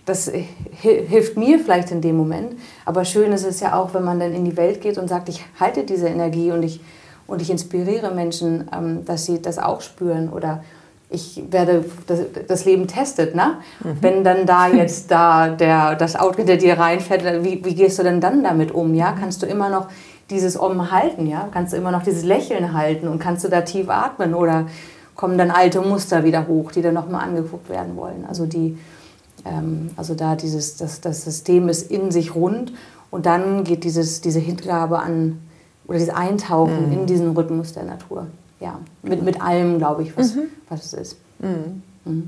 das hi- hilft mir vielleicht in dem Moment, aber schön ist es ja auch, wenn man dann in die Welt geht und sagt, ich halte diese Energie und ich, und ich inspiriere Menschen, ähm, dass sie das auch spüren oder ich werde, das, das Leben testet, ne? Wenn dann da jetzt da der, das Auto hinter dir reinfährt, wie, wie gehst du denn dann damit um, ja? Kannst du immer noch dieses Om halten, ja? Kannst du immer noch dieses Lächeln halten und kannst du da tief atmen oder kommen dann alte Muster wieder hoch, die dann nochmal angeguckt werden wollen? Also die, ähm, also da dieses, das, das System ist in sich rund und dann geht dieses, diese Hingabe an, oder dieses Eintauchen in diesen Rhythmus der Natur. Ja, mit, mit allem, glaube ich, was, was es ist.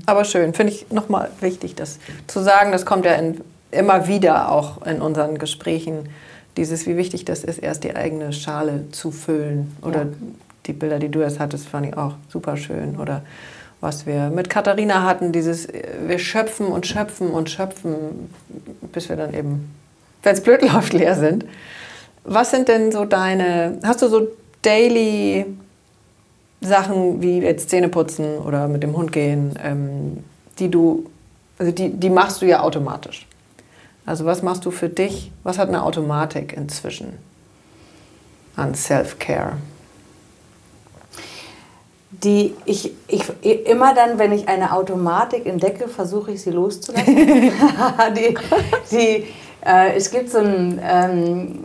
Aber schön, finde ich nochmal wichtig, das zu sagen. Das kommt ja in, immer wieder auch in unseren Gesprächen, dieses, wie wichtig das ist, erst die eigene Schale zu füllen. Oder Ja. die Bilder, die du jetzt hattest, fand ich auch super schön. Oder was wir mit Katharina hatten, dieses, wir schöpfen und schöpfen und schöpfen, bis wir dann eben, wenn es blöd läuft, leer sind. Was sind denn so deine, hast du so Daily Sachen wie jetzt Zähne putzen oder mit dem Hund gehen, ähm, die du, also die, die machst du ja automatisch. Also was machst du für dich? Was hat eine Automatik inzwischen an Self-Care? Die ich, ich, immer dann, wenn ich eine Automatik entdecke, versuche ich sie loszulassen. die, die, äh, es gibt so ein, ähm,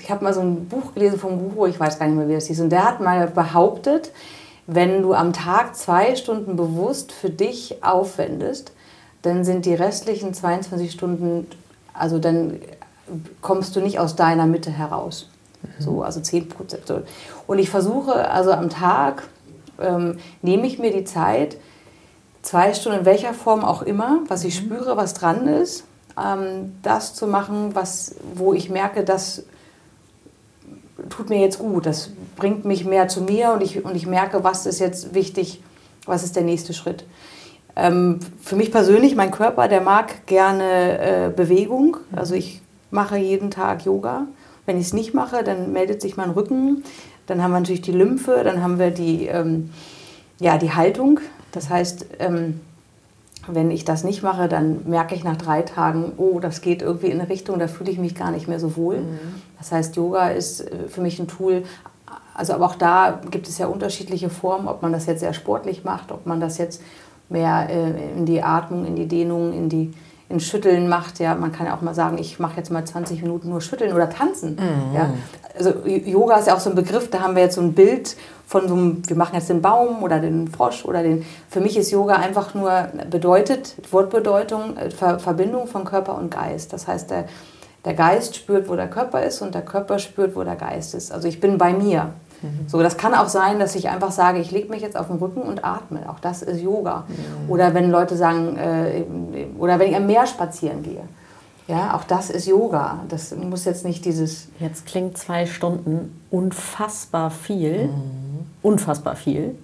ich habe mal so ein Buch gelesen vom Guru, ich weiß gar nicht mehr, wie das hieß, und der hat mal behauptet, wenn du am Tag zwei Stunden bewusst für dich aufwendest, dann sind die restlichen 22 Stunden, also dann kommst du nicht aus deiner Mitte heraus. So, also 10 Prozent. Und ich versuche, also am Tag ähm, nehme ich mir die Zeit, zwei Stunden in welcher Form auch immer, was ich spüre, was dran ist, ähm, das zu machen, was, wo ich merke, das tut mir jetzt gut, das bringt mich mehr zu mir und ich, und ich merke, was ist jetzt wichtig, was ist der nächste Schritt. Ähm, für mich persönlich, mein Körper, der mag gerne äh, Bewegung. Also ich mache jeden Tag Yoga. Wenn ich es nicht mache, dann meldet sich mein Rücken. Dann haben wir natürlich die Lymphe, dann haben wir die, ähm, ja, die Haltung. Das heißt, ähm, wenn ich das nicht mache, dann merke ich nach drei Tagen, oh, das geht irgendwie in eine Richtung, da fühle ich mich gar nicht mehr so wohl. Das heißt, Yoga ist äh, für mich ein Tool. Also aber auch da gibt es ja unterschiedliche Formen, ob man das jetzt sehr sportlich macht, ob man das jetzt mehr äh, in die Atmung, in die Dehnung, in die in Schütteln macht. Ja, man kann ja auch mal sagen, ich mache jetzt mal 20 Minuten nur Schütteln oder tanzen. Mhm. Ja, also Yoga ist ja auch so ein Begriff, da haben wir jetzt so ein Bild von so einem, wir machen jetzt den Baum oder den Frosch oder den. Für mich ist Yoga einfach nur bedeutet, Wortbedeutung, äh, Ver Verbindung von Körper und Geist. Das heißt, der, der Geist spürt, wo der Körper ist und der Körper spürt, wo der Geist ist. Also ich bin bei mir. Mhm. So, das kann auch sein, dass ich einfach sage, ich lege mich jetzt auf den Rücken und atme. Auch das ist Yoga. Mhm. Oder wenn Leute sagen, äh, oder wenn ich am Meer spazieren gehe. Ja, auch das ist Yoga. Das muss jetzt nicht dieses. Jetzt klingt zwei Stunden unfassbar viel. Mhm unfassbar viel.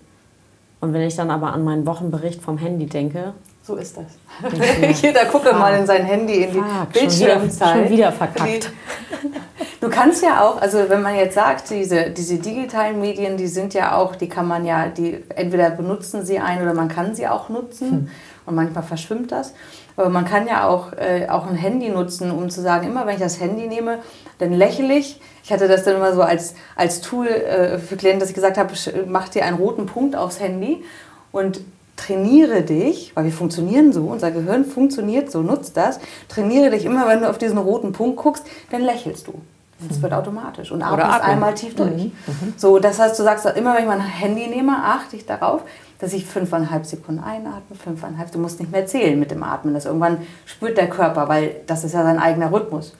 Und wenn ich dann aber an meinen Wochenbericht vom Handy denke, so ist das. Jeder guckt mal in sein Handy in die Bildschirmzeit. Schon wieder, schon wieder verkackt. Du kannst ja auch, also wenn man jetzt sagt, diese, diese digitalen Medien, die sind ja auch, die kann man ja, die entweder benutzen sie ein oder man kann sie auch nutzen. Hm. Und manchmal verschwimmt das. Aber man kann ja auch, äh, auch ein Handy nutzen, um zu sagen, immer wenn ich das Handy nehme, dann lächle ich. Ich hatte das dann immer so als, als Tool äh, für Klienten, dass ich gesagt habe, mach dir einen roten Punkt aufs Handy und trainiere dich, weil wir funktionieren so, unser Gehirn funktioniert so, nutzt das, trainiere dich immer, wenn du auf diesen roten Punkt guckst, dann lächelst du. Das wird automatisch und atmest einmal tief durch. Mhm. Mhm. So, das heißt, du sagst immer, wenn ich mein Handy nehme, achte ich darauf, dass ich fünfeinhalb Sekunden einatme, fünfeinhalb, du musst nicht mehr zählen mit dem Atmen. Das irgendwann spürt der Körper, weil das ist ja sein eigener Rhythmus.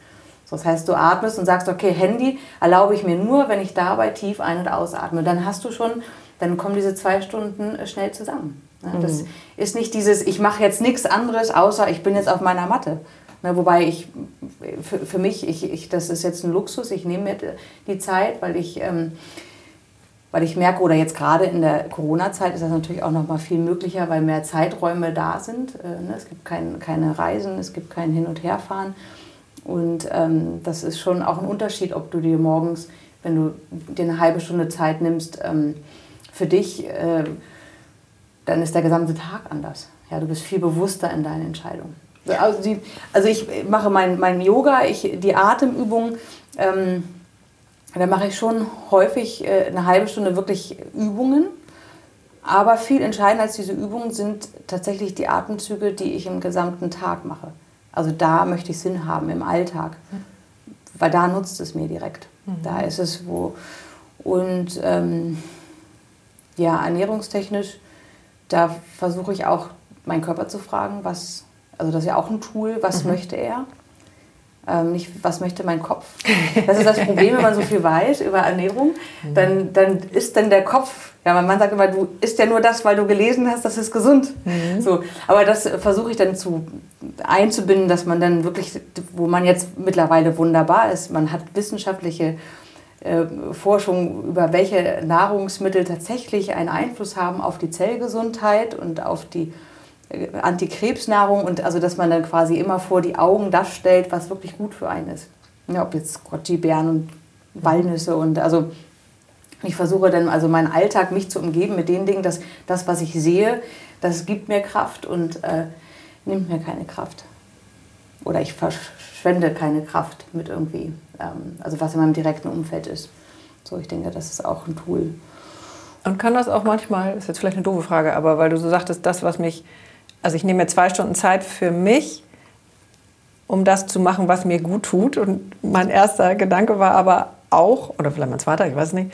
Das heißt, du atmest und sagst, okay, Handy erlaube ich mir nur, wenn ich dabei tief ein- und ausatme. Dann hast du schon, dann kommen diese zwei Stunden äh, schnell zusammen. Das mhm. ist nicht dieses, ich mache jetzt nichts anderes, außer ich bin jetzt auf meiner Matte. wobei ich, für, für mich, ich, ich, das ist jetzt ein Luxus, ich nehme mir die Zeit, weil ich ähm, weil ich merke, oder jetzt gerade in der Corona-Zeit ist das natürlich auch noch mal viel möglicher, weil mehr Zeiträume da sind. Äh, ne? Es gibt kein, keine Reisen, es gibt kein Hin- und Herfahren. Und ähm, das ist schon auch ein Unterschied, ob du dir morgens, wenn du dir eine halbe Stunde Zeit nimmst, ähm, für dich, äh, dann ist der gesamte Tag anders. Ja, du bist viel bewusster in deinen Entscheidungen. Also, die, also ich mache mein, mein Yoga, ich, die Atemübung. Ähm, da mache ich schon häufig äh, eine halbe Stunde wirklich Übungen. Aber viel entscheidender als diese Übungen sind tatsächlich die Atemzüge, die ich im gesamten Tag mache. Also da möchte ich Sinn haben im Alltag, weil da nutzt es mir direkt. Mhm. Da ist es wo. Und ähm, ja, ernährungstechnisch, da versuche ich auch meinen Körper zu fragen, was, also das ist ja auch ein Tool, was mhm. möchte er? Ähm, nicht, was möchte mein Kopf. Das ist das Problem, wenn man so viel weiß über Ernährung, dann, dann ist dann der Kopf, ja, mein Mann sagt immer, du isst ja nur das, weil du gelesen hast, das ist gesund. Mhm. So, aber das versuche ich dann zu einzubinden, dass man dann wirklich, wo man jetzt mittlerweile wunderbar ist, man hat wissenschaftliche äh, Forschung über welche Nahrungsmittel tatsächlich einen Einfluss haben auf die Zellgesundheit und auf die Antikrebsnahrung und also dass man dann quasi immer vor die Augen das stellt, was wirklich gut für einen ist. Ja, ob jetzt Goji-Beeren und Walnüsse und also ich versuche dann also meinen Alltag mich zu umgeben mit den Dingen, dass das, was ich sehe, das gibt mir Kraft und äh, nimmt mir keine Kraft. Oder ich verschwende keine Kraft mit irgendwie, ähm, also was in meinem direkten Umfeld ist. So, ich denke, das ist auch ein Tool. Und kann das auch manchmal, ist jetzt vielleicht eine doofe Frage, aber weil du so sagtest, das, was mich also ich nehme mir zwei Stunden Zeit für mich, um das zu machen, was mir gut tut. Und mein erster Gedanke war aber auch, oder vielleicht mein zweiter, ich weiß nicht,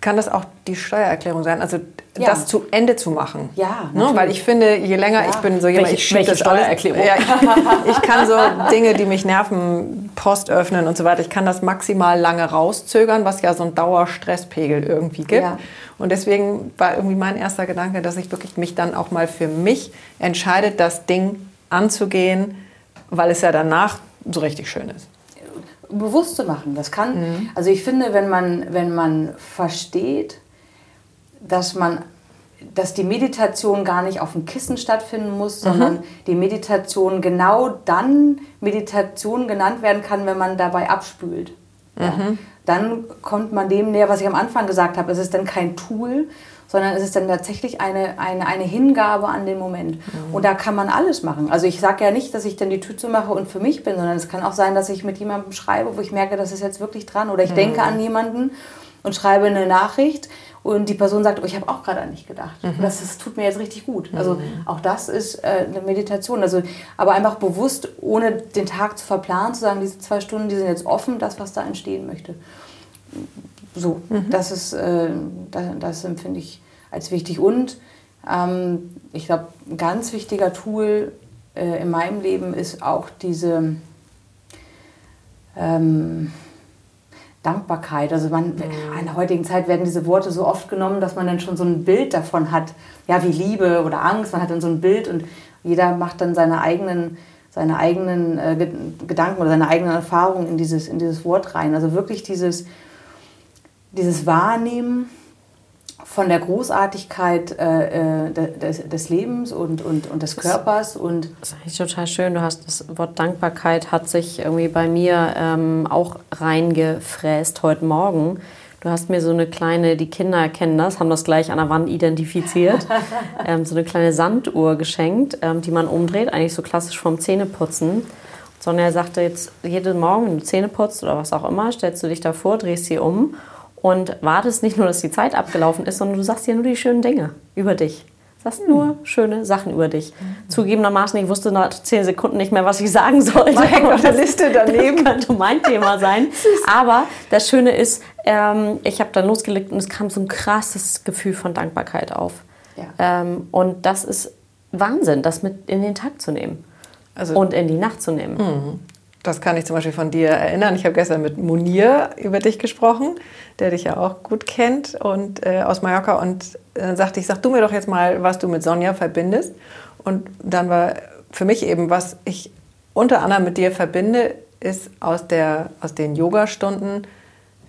kann das auch die Steuererklärung sein? Also ja. das zu Ende zu machen. Ja. Ne? Weil ich finde, je länger ja. ich bin, so jemand, ich schiebe das Steuererklärung. Ja, ich, ich, kann so Dinge, die mich nerven, Post öffnen und so weiter, ich kann das maximal lange rauszögern, was ja so ein Dauerstresspegel irgendwie gibt. Und deswegen war irgendwie mein erster Gedanke, dass ich wirklich mich dann auch mal für mich entscheide, das Ding anzugehen, weil es ja danach so richtig schön ist bewusst zu machen. Das kann, mhm. also ich finde, wenn man, wenn man versteht, dass man dass die Meditation gar nicht auf dem Kissen stattfinden muss, sondern mhm. die Meditation genau dann Meditation genannt werden kann, wenn man dabei abspült. Mhm. Ja. Dann kommt man dem näher, was ich am Anfang gesagt habe. Es ist dann kein Tool, sondern es ist dann tatsächlich eine, eine, eine Hingabe an den Moment. Mhm. Und da kann man alles machen. Also ich sage ja nicht, dass ich dann die Tür zumache und für mich bin, sondern es kann auch sein, dass ich mit jemandem schreibe, wo ich merke, das ist jetzt wirklich dran. Oder ich mhm. denke an jemanden und schreibe eine Nachricht und die Person sagt, oh, ich habe auch gerade an dich gedacht. Mhm. Das, das, tut mir jetzt richtig gut. Also mhm. auch das ist äh, eine Meditation. Also, aber einfach bewusst, ohne den Tag zu verplanen, zu sagen, diese zwei Stunden, die sind jetzt offen, das, was da entstehen möchte. So, mhm. das ist, äh, das, das empfinde ich als wichtig. Und ähm, ich glaube, ein ganz wichtiger Tool äh, in meinem Leben ist auch diese ähm, Dankbarkeit. Also man, mhm. in der heutigen Zeit werden diese Worte so oft genommen, dass man dann schon so ein Bild davon hat, ja, wie Liebe oder Angst. Man hat dann so ein Bild und jeder macht dann seine eigenen, seine eigenen äh, Gedanken oder seine eigenen Erfahrungen in dieses, in dieses Wort rein. Also wirklich dieses, dieses Wahrnehmen von der Großartigkeit äh, äh des, des, Lebens und, und, und des Körpers. Und das ist eigentlich total schön. Du hast das Wort Dankbarkeit hat sich irgendwie bei mir ähm, auch reingefräst heute Morgen. Du hast mir so eine kleine, die Kinder kennen das, haben das gleich an der Wand identifiziert, ähm, so eine kleine Sanduhr geschenkt, ähm, die man umdreht, eigentlich so klassisch vom Zähneputzen. Sonja sagte jetzt, jeden Morgen, wenn du Zähne putzt oder was auch immer, stellst du dich davor, drehst sie um und wartest nicht nur, dass die Zeit abgelaufen ist, sondern du sagst dir nur die schönen Dinge über dich. Du sagst nur hm. schöne Sachen über dich. Mhm. Zugegebenermaßen, ich wusste nach zehn Sekunden nicht mehr, was ich sagen sollte. Man hängt auf der Liste daneben. Das könnte mein Thema sein. Aber das Schöne ist, ähm, ich habe dann losgelegt und es kam so ein krasses Gefühl von Dankbarkeit auf. Ja. Ähm, und das ist Wahnsinn, das mit in den Tag zu nehmen. Also, und in die Nacht zu nehmen. Mhm. Das kann ich zum Beispiel von dir erinnern. Ich habe gestern mit Munir über dich gesprochen, der dich ja auch gut kennt und äh, aus Mallorca. Und dann sagte ich, sag du mir doch jetzt mal, was du mit Sonja verbindest. Und dann war für mich eben, was ich unter anderem mit dir verbinde, ist aus, der, aus den Yoga-Stunden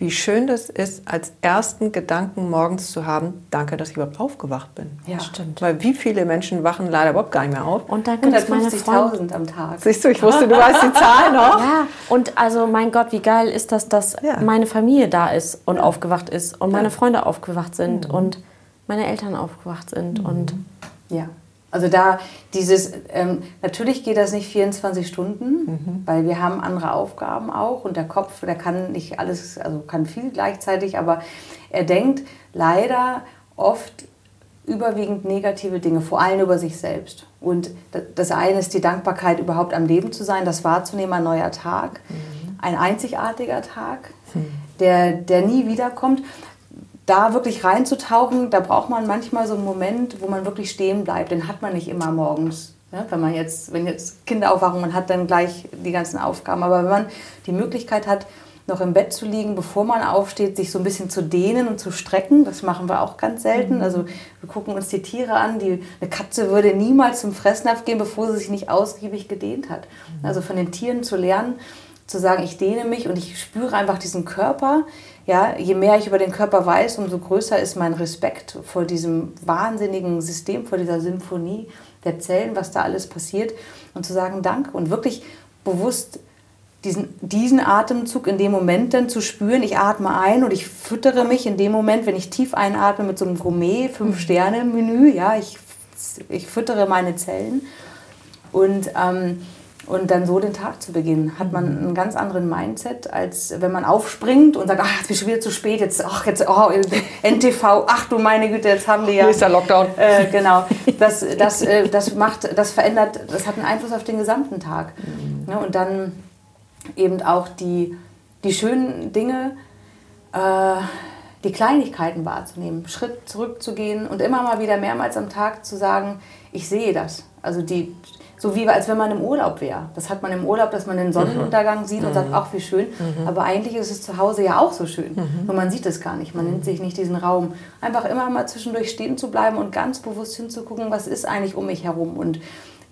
wie schön das ist, als ersten Gedanken morgens zu haben, danke, dass ich überhaupt aufgewacht bin. Ja, stimmt. Weil wie viele Menschen wachen leider überhaupt gar nicht mehr auf? Und danke, dass meine Freundin am Tag. Siehst du, ich wusste, du weißt die Zahl noch. Ja, und also mein Gott, wie geil ist das, dass ja. meine Familie da ist und ja. aufgewacht ist und meine Freunde aufgewacht sind mhm. und meine Eltern aufgewacht sind mhm. und ja. Also da dieses, ähm, natürlich geht das nicht 24 Stunden, mhm. weil wir haben andere Aufgaben auch und der Kopf, der kann nicht alles, also kann viel gleichzeitig, aber er denkt leider oft überwiegend negative Dinge, vor allem über sich selbst. Und das eine ist die Dankbarkeit, überhaupt am Leben zu sein, das wahrzunehmen, ein neuer Tag, mhm. ein einzigartiger Tag, mhm. der, der nie wiederkommt da wirklich reinzutauchen, da braucht man manchmal so einen Moment, wo man wirklich stehen bleibt. Den hat man nicht immer morgens. Ja, wenn man jetzt, wenn jetzt Kinder aufwachen, man hat dann gleich die ganzen Aufgaben. Aber wenn man die Möglichkeit hat, noch im Bett zu liegen, bevor man aufsteht, sich so ein bisschen zu dehnen und zu strecken. Das machen wir auch ganz selten. Mhm. Also wir gucken uns die Tiere an. Die, eine Katze würde niemals zum Fressnapf gehen, bevor sie sich nicht ausgiebig gedehnt hat. Mhm. Also von den Tieren zu lernen, zu sagen, ich dehne mich und ich spüre einfach diesen Körper. Ja, je mehr ich über den Körper weiß, umso größer ist mein Respekt vor diesem wahnsinnigen System, vor dieser Symphonie der Zellen, was da alles passiert. Und zu sagen, Dank und wirklich bewusst diesen, diesen Atemzug in dem Moment dann zu spüren. Ich atme ein und ich füttere mich in dem Moment, wenn ich tief einatme mit so einem Gourmet, Fünf-Sterne-Menü. Ja, ich, ich füttere meine Zellen. Und ähm, und dann so den Tag zu beginnen, hat man einen ganz anderen Mindset, als wenn man aufspringt und sagt, ach, jetzt bin ich wieder zu spät, jetzt, ach, jetzt, oh, NTV, ach du meine Güte, jetzt haben wir ja... Hier ist der Lockdown. Äh, genau. Das, das, äh, das macht, das verändert, das hat einen Einfluss auf den gesamten Tag. Mhm. Ja, und dann eben auch die, die schönen Dinge, äh, die Kleinigkeiten wahrzunehmen, Schritt zurückzugehen und immer mal wieder mehrmals am Tag zu sagen, ich sehe das. Also die so wie als wenn man im Urlaub wäre. Das hat man im Urlaub, dass man den Sonnenuntergang mhm. sieht und sagt, mhm. ach wie schön. Mhm. Aber eigentlich ist es zu Hause ja auch so schön. Nur man sieht es gar nicht. Man nimmt sich nicht diesen Raum. Einfach immer mal zwischendurch stehen zu bleiben und ganz bewusst hinzugucken, was ist eigentlich um mich herum. Und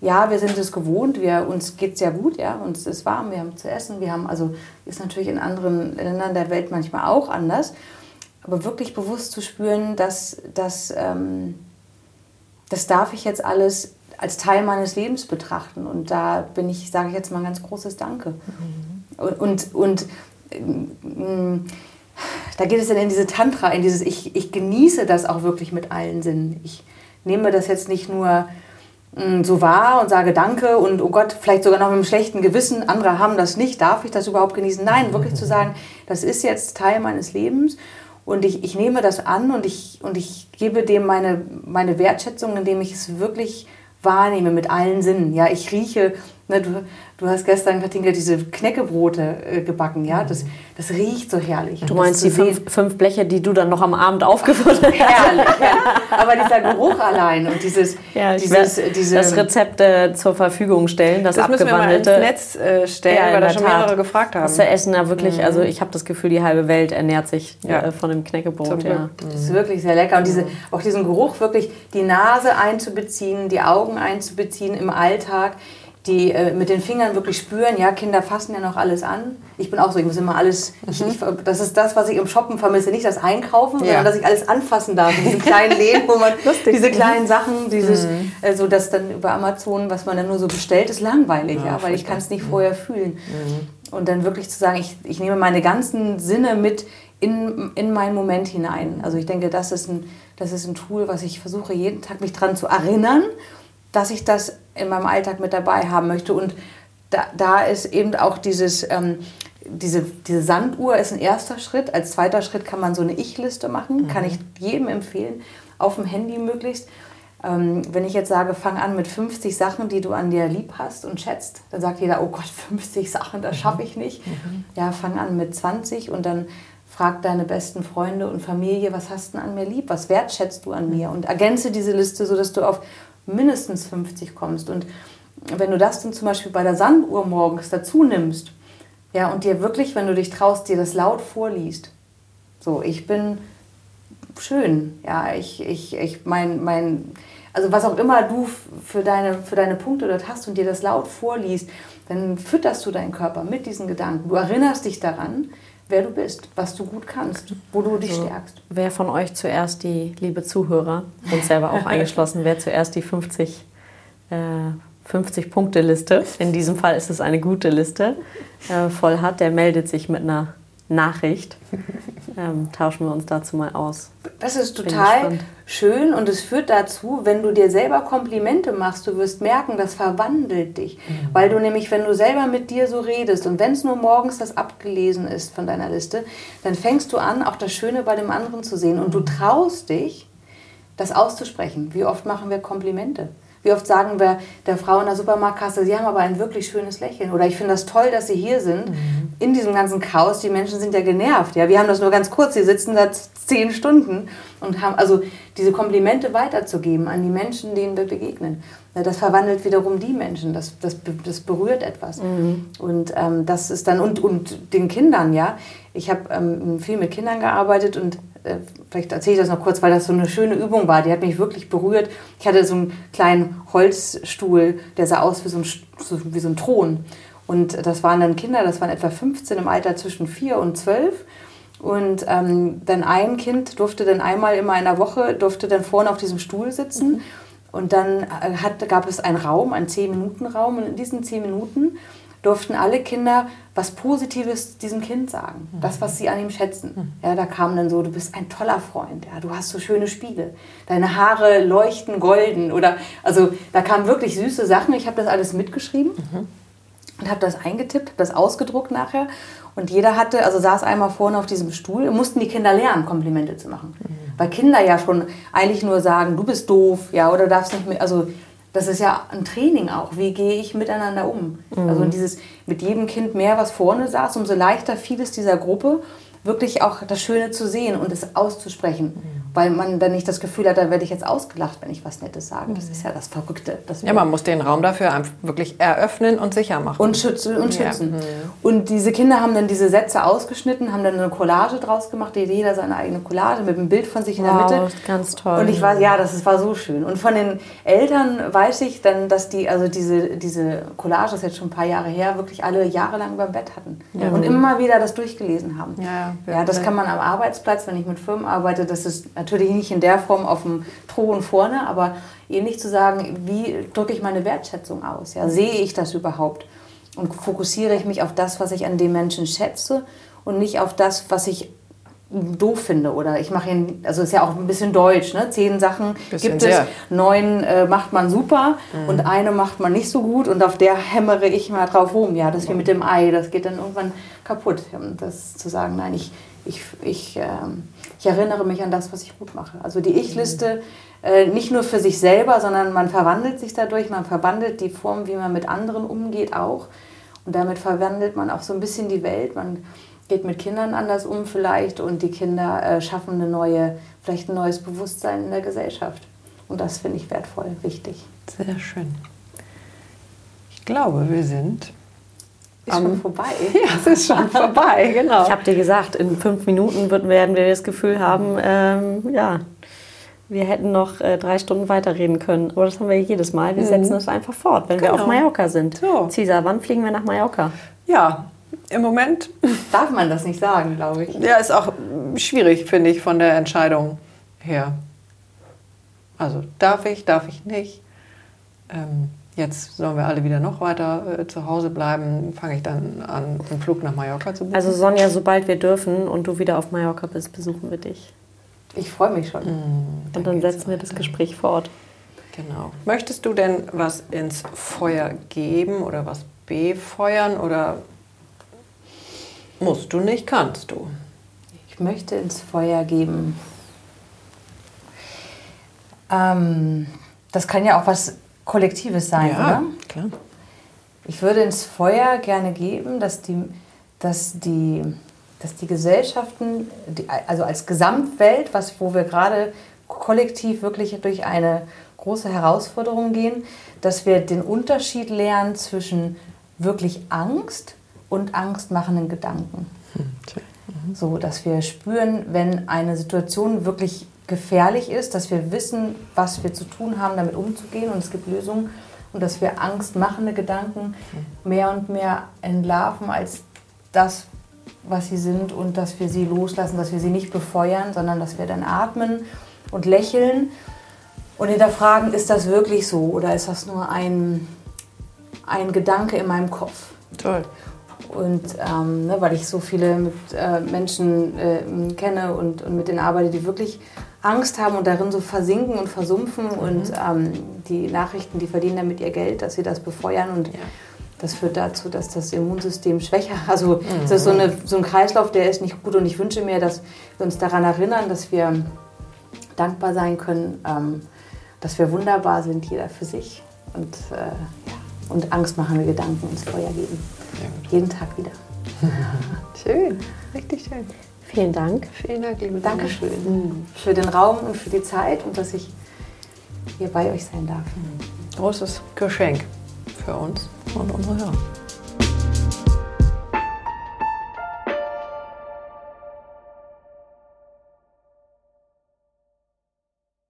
ja, wir sind es gewohnt, wir, uns geht es ja gut, ja, uns ist warm, wir haben zu essen, wir haben, also ist natürlich in anderen Ländern der Welt manchmal auch anders, aber wirklich bewusst zu spüren, dass, dass ähm, das darf ich jetzt alles als Teil meines Lebens betrachten. Und da bin ich, sage ich jetzt mal, ein ganz großes Danke. Mhm. Und, und, und äh, da geht es dann in diese Tantra, in dieses, ich, ich genieße das auch wirklich mit allen Sinnen. Ich nehme das jetzt nicht nur mm, so wahr und sage Danke und oh Gott, vielleicht sogar noch mit einem schlechten Gewissen, andere haben das nicht, darf ich das überhaupt genießen? Nein, wirklich zu sagen, das ist jetzt Teil meines Lebens Und ich, ich nehme das an und ich, und ich gebe dem meine, meine Wertschätzung, indem ich es wirklich wahrnehme mit allen Sinnen. Ja, ich rieche Ne, du, du hast gestern, Katinka, diese Knäckebrote äh, gebacken, ja? Das, das riecht so herrlich. Du meinst die fünf, fünf, Bleche, die du dann noch am Abend aufgeführt hast? Herrlich, ja. Aber dieser Geruch allein und dieses, ja, dieses diese, das Rezept äh, zur Verfügung stellen, das, das abgewandelte. Müssen wir mal ins Netz äh, stellen, ja, weil da schon mehrere gefragt haben. Das Essen da wirklich, mhm. also ich habe das Gefühl, die halbe Welt ernährt sich ja. äh, von dem Knäckebrot. Ja. Das ist wirklich sehr lecker. Und diese, auch diesen Geruch wirklich, die Nase einzubeziehen, die Augen einzubeziehen im Alltag die äh, mit den Fingern wirklich spüren, ja, Kinder fassen ja noch alles an. Ich bin auch so, ich muss immer alles, mhm. ich, ich, das ist das, was ich im Shoppen vermisse, nicht das Einkaufen, ja. sondern dass ich alles anfassen darf, diese kleinen Läden, wo man diese kleinen Sachen, dieses, mhm. äh, so das dann über Amazon, was man dann nur so bestellt, ist langweilig, ja, ja weil ich kann es nicht mhm. vorher fühlen. Mhm. Und dann wirklich zu sagen, ich, ich nehme meine ganzen Sinne mit in, in meinen Moment hinein. Also ich denke, das ist, ein, das ist ein Tool, was ich versuche, jeden Tag mich dran zu erinnern dass ich das in meinem Alltag mit dabei haben möchte. Und da, da ist eben auch dieses, ähm, diese, diese Sanduhr ist ein erster Schritt. Als zweiter Schritt kann man so eine Ich-Liste machen. Mhm. Kann ich jedem empfehlen, auf dem Handy möglichst. Ähm, wenn ich jetzt sage, fang an mit 50 Sachen, die du an dir lieb hast und schätzt, dann sagt jeder, oh Gott, 50 Sachen, das schaffe ich nicht. Mhm. Ja, fang an mit 20 und dann frag deine besten Freunde und Familie, was hast du an mir lieb, was wertschätzt du an mir und ergänze diese Liste, sodass du auf mindestens 50 kommst. Und wenn du das dann zum Beispiel bei der Sanduhr morgens dazu nimmst, ja, und dir wirklich, wenn du dich traust, dir das laut vorliest, so, ich bin schön, ja, ich, ich, ich, mein, mein, also was auch immer du für deine, für deine Punkte dort hast und dir das laut vorliest, dann fütterst du deinen Körper mit diesen Gedanken. Du erinnerst dich daran, wer du bist, was du gut kannst, wo du dich also, stärkst. Wer von euch zuerst die, liebe Zuhörer, und selber auch eingeschlossen, wer zuerst die 50, äh, 50 Punkte Liste, in diesem Fall ist es eine gute Liste, äh, voll hat, der meldet sich mit einer Nachricht. Ähm, tauschen wir uns dazu mal aus. Das ist total schön und es führt dazu, wenn du dir selber Komplimente machst, du wirst merken, das verwandelt dich. Mhm. Weil du nämlich, wenn du selber mit dir so redest und wenn es nur morgens das abgelesen ist von deiner Liste, dann fängst du an, auch das Schöne bei dem anderen zu sehen und du traust dich, das auszusprechen. Wie oft machen wir Komplimente? Wie oft sagen wir der Frau in der Supermarktkasse, Sie haben aber ein wirklich schönes Lächeln. Oder ich finde das toll, dass Sie hier sind. Mhm. In diesem ganzen Chaos, die Menschen sind ja genervt. Ja? Wir haben das nur ganz kurz, sie sitzen da zehn Stunden und haben also diese Komplimente weiterzugeben an die Menschen, denen wir begegnen. Das verwandelt wiederum die Menschen, das, das, das berührt etwas. Mhm. Und ähm, das ist dann, und, und den Kindern, ja. Ich habe ähm, viel mit Kindern gearbeitet und vielleicht erzähle ich das noch kurz, weil das so eine schöne Übung war. Die hat mich wirklich berührt. Ich hatte so einen kleinen Holzstuhl, der sah aus wie so ein, wie so ein Thron. Und das waren dann Kinder, das waren etwa 15 im Alter zwischen 4 und 12. Und ähm, dann ein Kind durfte dann einmal immer in der Woche, durfte dann vorne auf diesem Stuhl sitzen. Mhm. Und dann äh, hat, gab es einen Raum, einen 10-Minuten-Raum. Und in diesen 10 Minuten durften alle Kinder was Positives diesem Kind sagen. Mhm. Das, was sie an ihm schätzen. Mhm. Ja, da kam dann so, du bist ein toller Freund. Ja, du hast so schöne Spiegel. Deine Haare leuchten golden. Oder, also da kamen wirklich süße Sachen. Ich habe das alles mitgeschrieben. Mhm. Und habe das eingetippt, habe das ausgedruckt nachher. Und jeder hatte, also saß einmal vorne auf diesem Stuhl, mussten die Kinder lernen, Komplimente zu machen. Mhm. Weil Kinder ja schon eigentlich nur sagen, du bist doof, ja, oder darfst nicht mehr, also das ist ja ein Training auch. Wie gehe ich miteinander um? Mhm. Also dieses mit jedem Kind mehr, was vorne saß, umso leichter fiel es dieser Gruppe, wirklich auch das Schöne zu sehen und es auszusprechen. Mhm weil man dann nicht das Gefühl hat, da werde ich jetzt ausgelacht, wenn ich was Nettes sage. Das ist ja das Verrückte. Ja, man muss den Raum dafür einfach wirklich eröffnen und sicher machen. Und schützen. Und, schützen. Ja. und diese Kinder haben dann diese Sätze ausgeschnitten, haben dann eine Collage draus gemacht, jeder seine eigene Collage mit einem Bild von sich in wow, der Mitte. ganz toll. Und ich weiß, ja, das war so schön. Und von den Eltern weiß ich dann, dass die, also diese, diese Collage, das ist jetzt schon ein paar Jahre her, wirklich alle jahrelang beim Bett hatten. Ja. Und immer wieder das durchgelesen haben. Ja, ja, das kann man am Arbeitsplatz, wenn ich mit Firmen arbeite, das ist natürlich nicht in der Form auf dem Thron vorne, aber ähnlich zu sagen, wie drücke ich meine Wertschätzung aus? Ja? Sehe ich das überhaupt? Und fokussiere ich mich auf das, was ich an dem Menschen schätze und nicht auf das, was ich doof finde oder ich mache ihn, also ist ja auch ein bisschen deutsch, ne? Zehn Sachen Bisschen gibt sehr. es, neun äh, macht man super und eine macht man nicht so gut und auf der hämmere ich mal drauf rum. Ja, das ist wie mit dem Ei, das geht dann irgendwann kaputt. Das zu sagen, nein, ich, ich, ich, ähm, ich erinnere mich an das, was ich gut mache. Also die Ich-Liste äh, nicht nur für sich selber, sondern man verwandelt sich dadurch, man verwandelt die Form, wie man mit anderen umgeht auch. Und damit verwandelt man auch so ein bisschen die Welt. Man geht mit Kindern anders um vielleicht und die Kinder äh, schaffen eine neue, vielleicht ein neues Bewusstsein in der Gesellschaft. Und das finde ich wertvoll, wichtig. Sehr schön. Ich glaube, wir sind. Ist schon vorbei. Ja, es ist schon vorbei, genau. Ich habe dir gesagt, in fünf Minuten werden wir das Gefühl haben, ähm, ja, wir hätten noch äh, drei Stunden weiterreden können. Aber das haben wir jedes Mal. Wir setzen es einfach fort, wenn wir Genau. auf Mallorca sind. So. Cesar, wann fliegen wir nach Mallorca? Ja, im Moment Darf man das nicht sagen, glaube ich. ja, ist auch schwierig, finde ich, von der Entscheidung her. Also darf ich, darf ich nicht. Ähm, jetzt sollen wir alle wieder noch weiter äh, zu Hause bleiben. Fange ich dann an, einen Flug nach Mallorca zu buchen. Also Sonja, sobald wir dürfen und du wieder auf Mallorca bist, besuchen wir dich. Ich freue mich schon. Und dann setzen wir das Gespräch fort. Genau. Möchtest du denn was ins Feuer geben oder was befeuern oder musst du nicht, kannst du? Ich möchte ins Feuer geben. Ähm, das kann ja auch was Kollektives sein, oder? klar. Ich würde ins Feuer gerne geben, dass die, dass die, dass die Gesellschaften, die, also als Gesamtwelt, was, wo wir gerade kollektiv wirklich durch eine große Herausforderung gehen, dass wir den Unterschied lernen zwischen wirklich Angst und angstmachenden Gedanken. So, dass wir spüren, wenn eine Situation wirklich gefährlich ist, dass wir wissen, was wir zu tun haben, damit umzugehen. Und es gibt Lösungen. Und dass wir angstmachende Gedanken mehr und mehr entlarven als das, was sie sind. Und dass wir sie loslassen, dass wir sie nicht befeuern, sondern dass wir dann atmen und lächeln. Und hinterfragen, ist das wirklich so? Oder ist das nur ein, ein Gedanke in meinem Kopf? Toll. Und ähm, ne, weil ich so viele mit, äh, Menschen äh, kenne und, und mit denen arbeite, die wirklich Angst haben und darin so versinken und versumpfen und ähm, die Nachrichten, die verdienen damit ihr Geld, dass sie das befeuern und das führt dazu, dass das Immunsystem schwächer, also es ist so, eine, so ein Kreislauf, der ist nicht gut und ich wünsche mir, dass wir uns daran erinnern, dass wir dankbar sein können, ähm, dass wir wunderbar sind, jeder für sich und, äh, ja, und angstmachende Gedanken ins Feuer geben. Jeden Tag wieder. Schön, richtig schön. Vielen Dank. Vielen Dank, liebe Dankeschön für den Raum und für die Zeit und dass ich hier bei euch sein darf. Großes Geschenk für uns und unsere Hörer.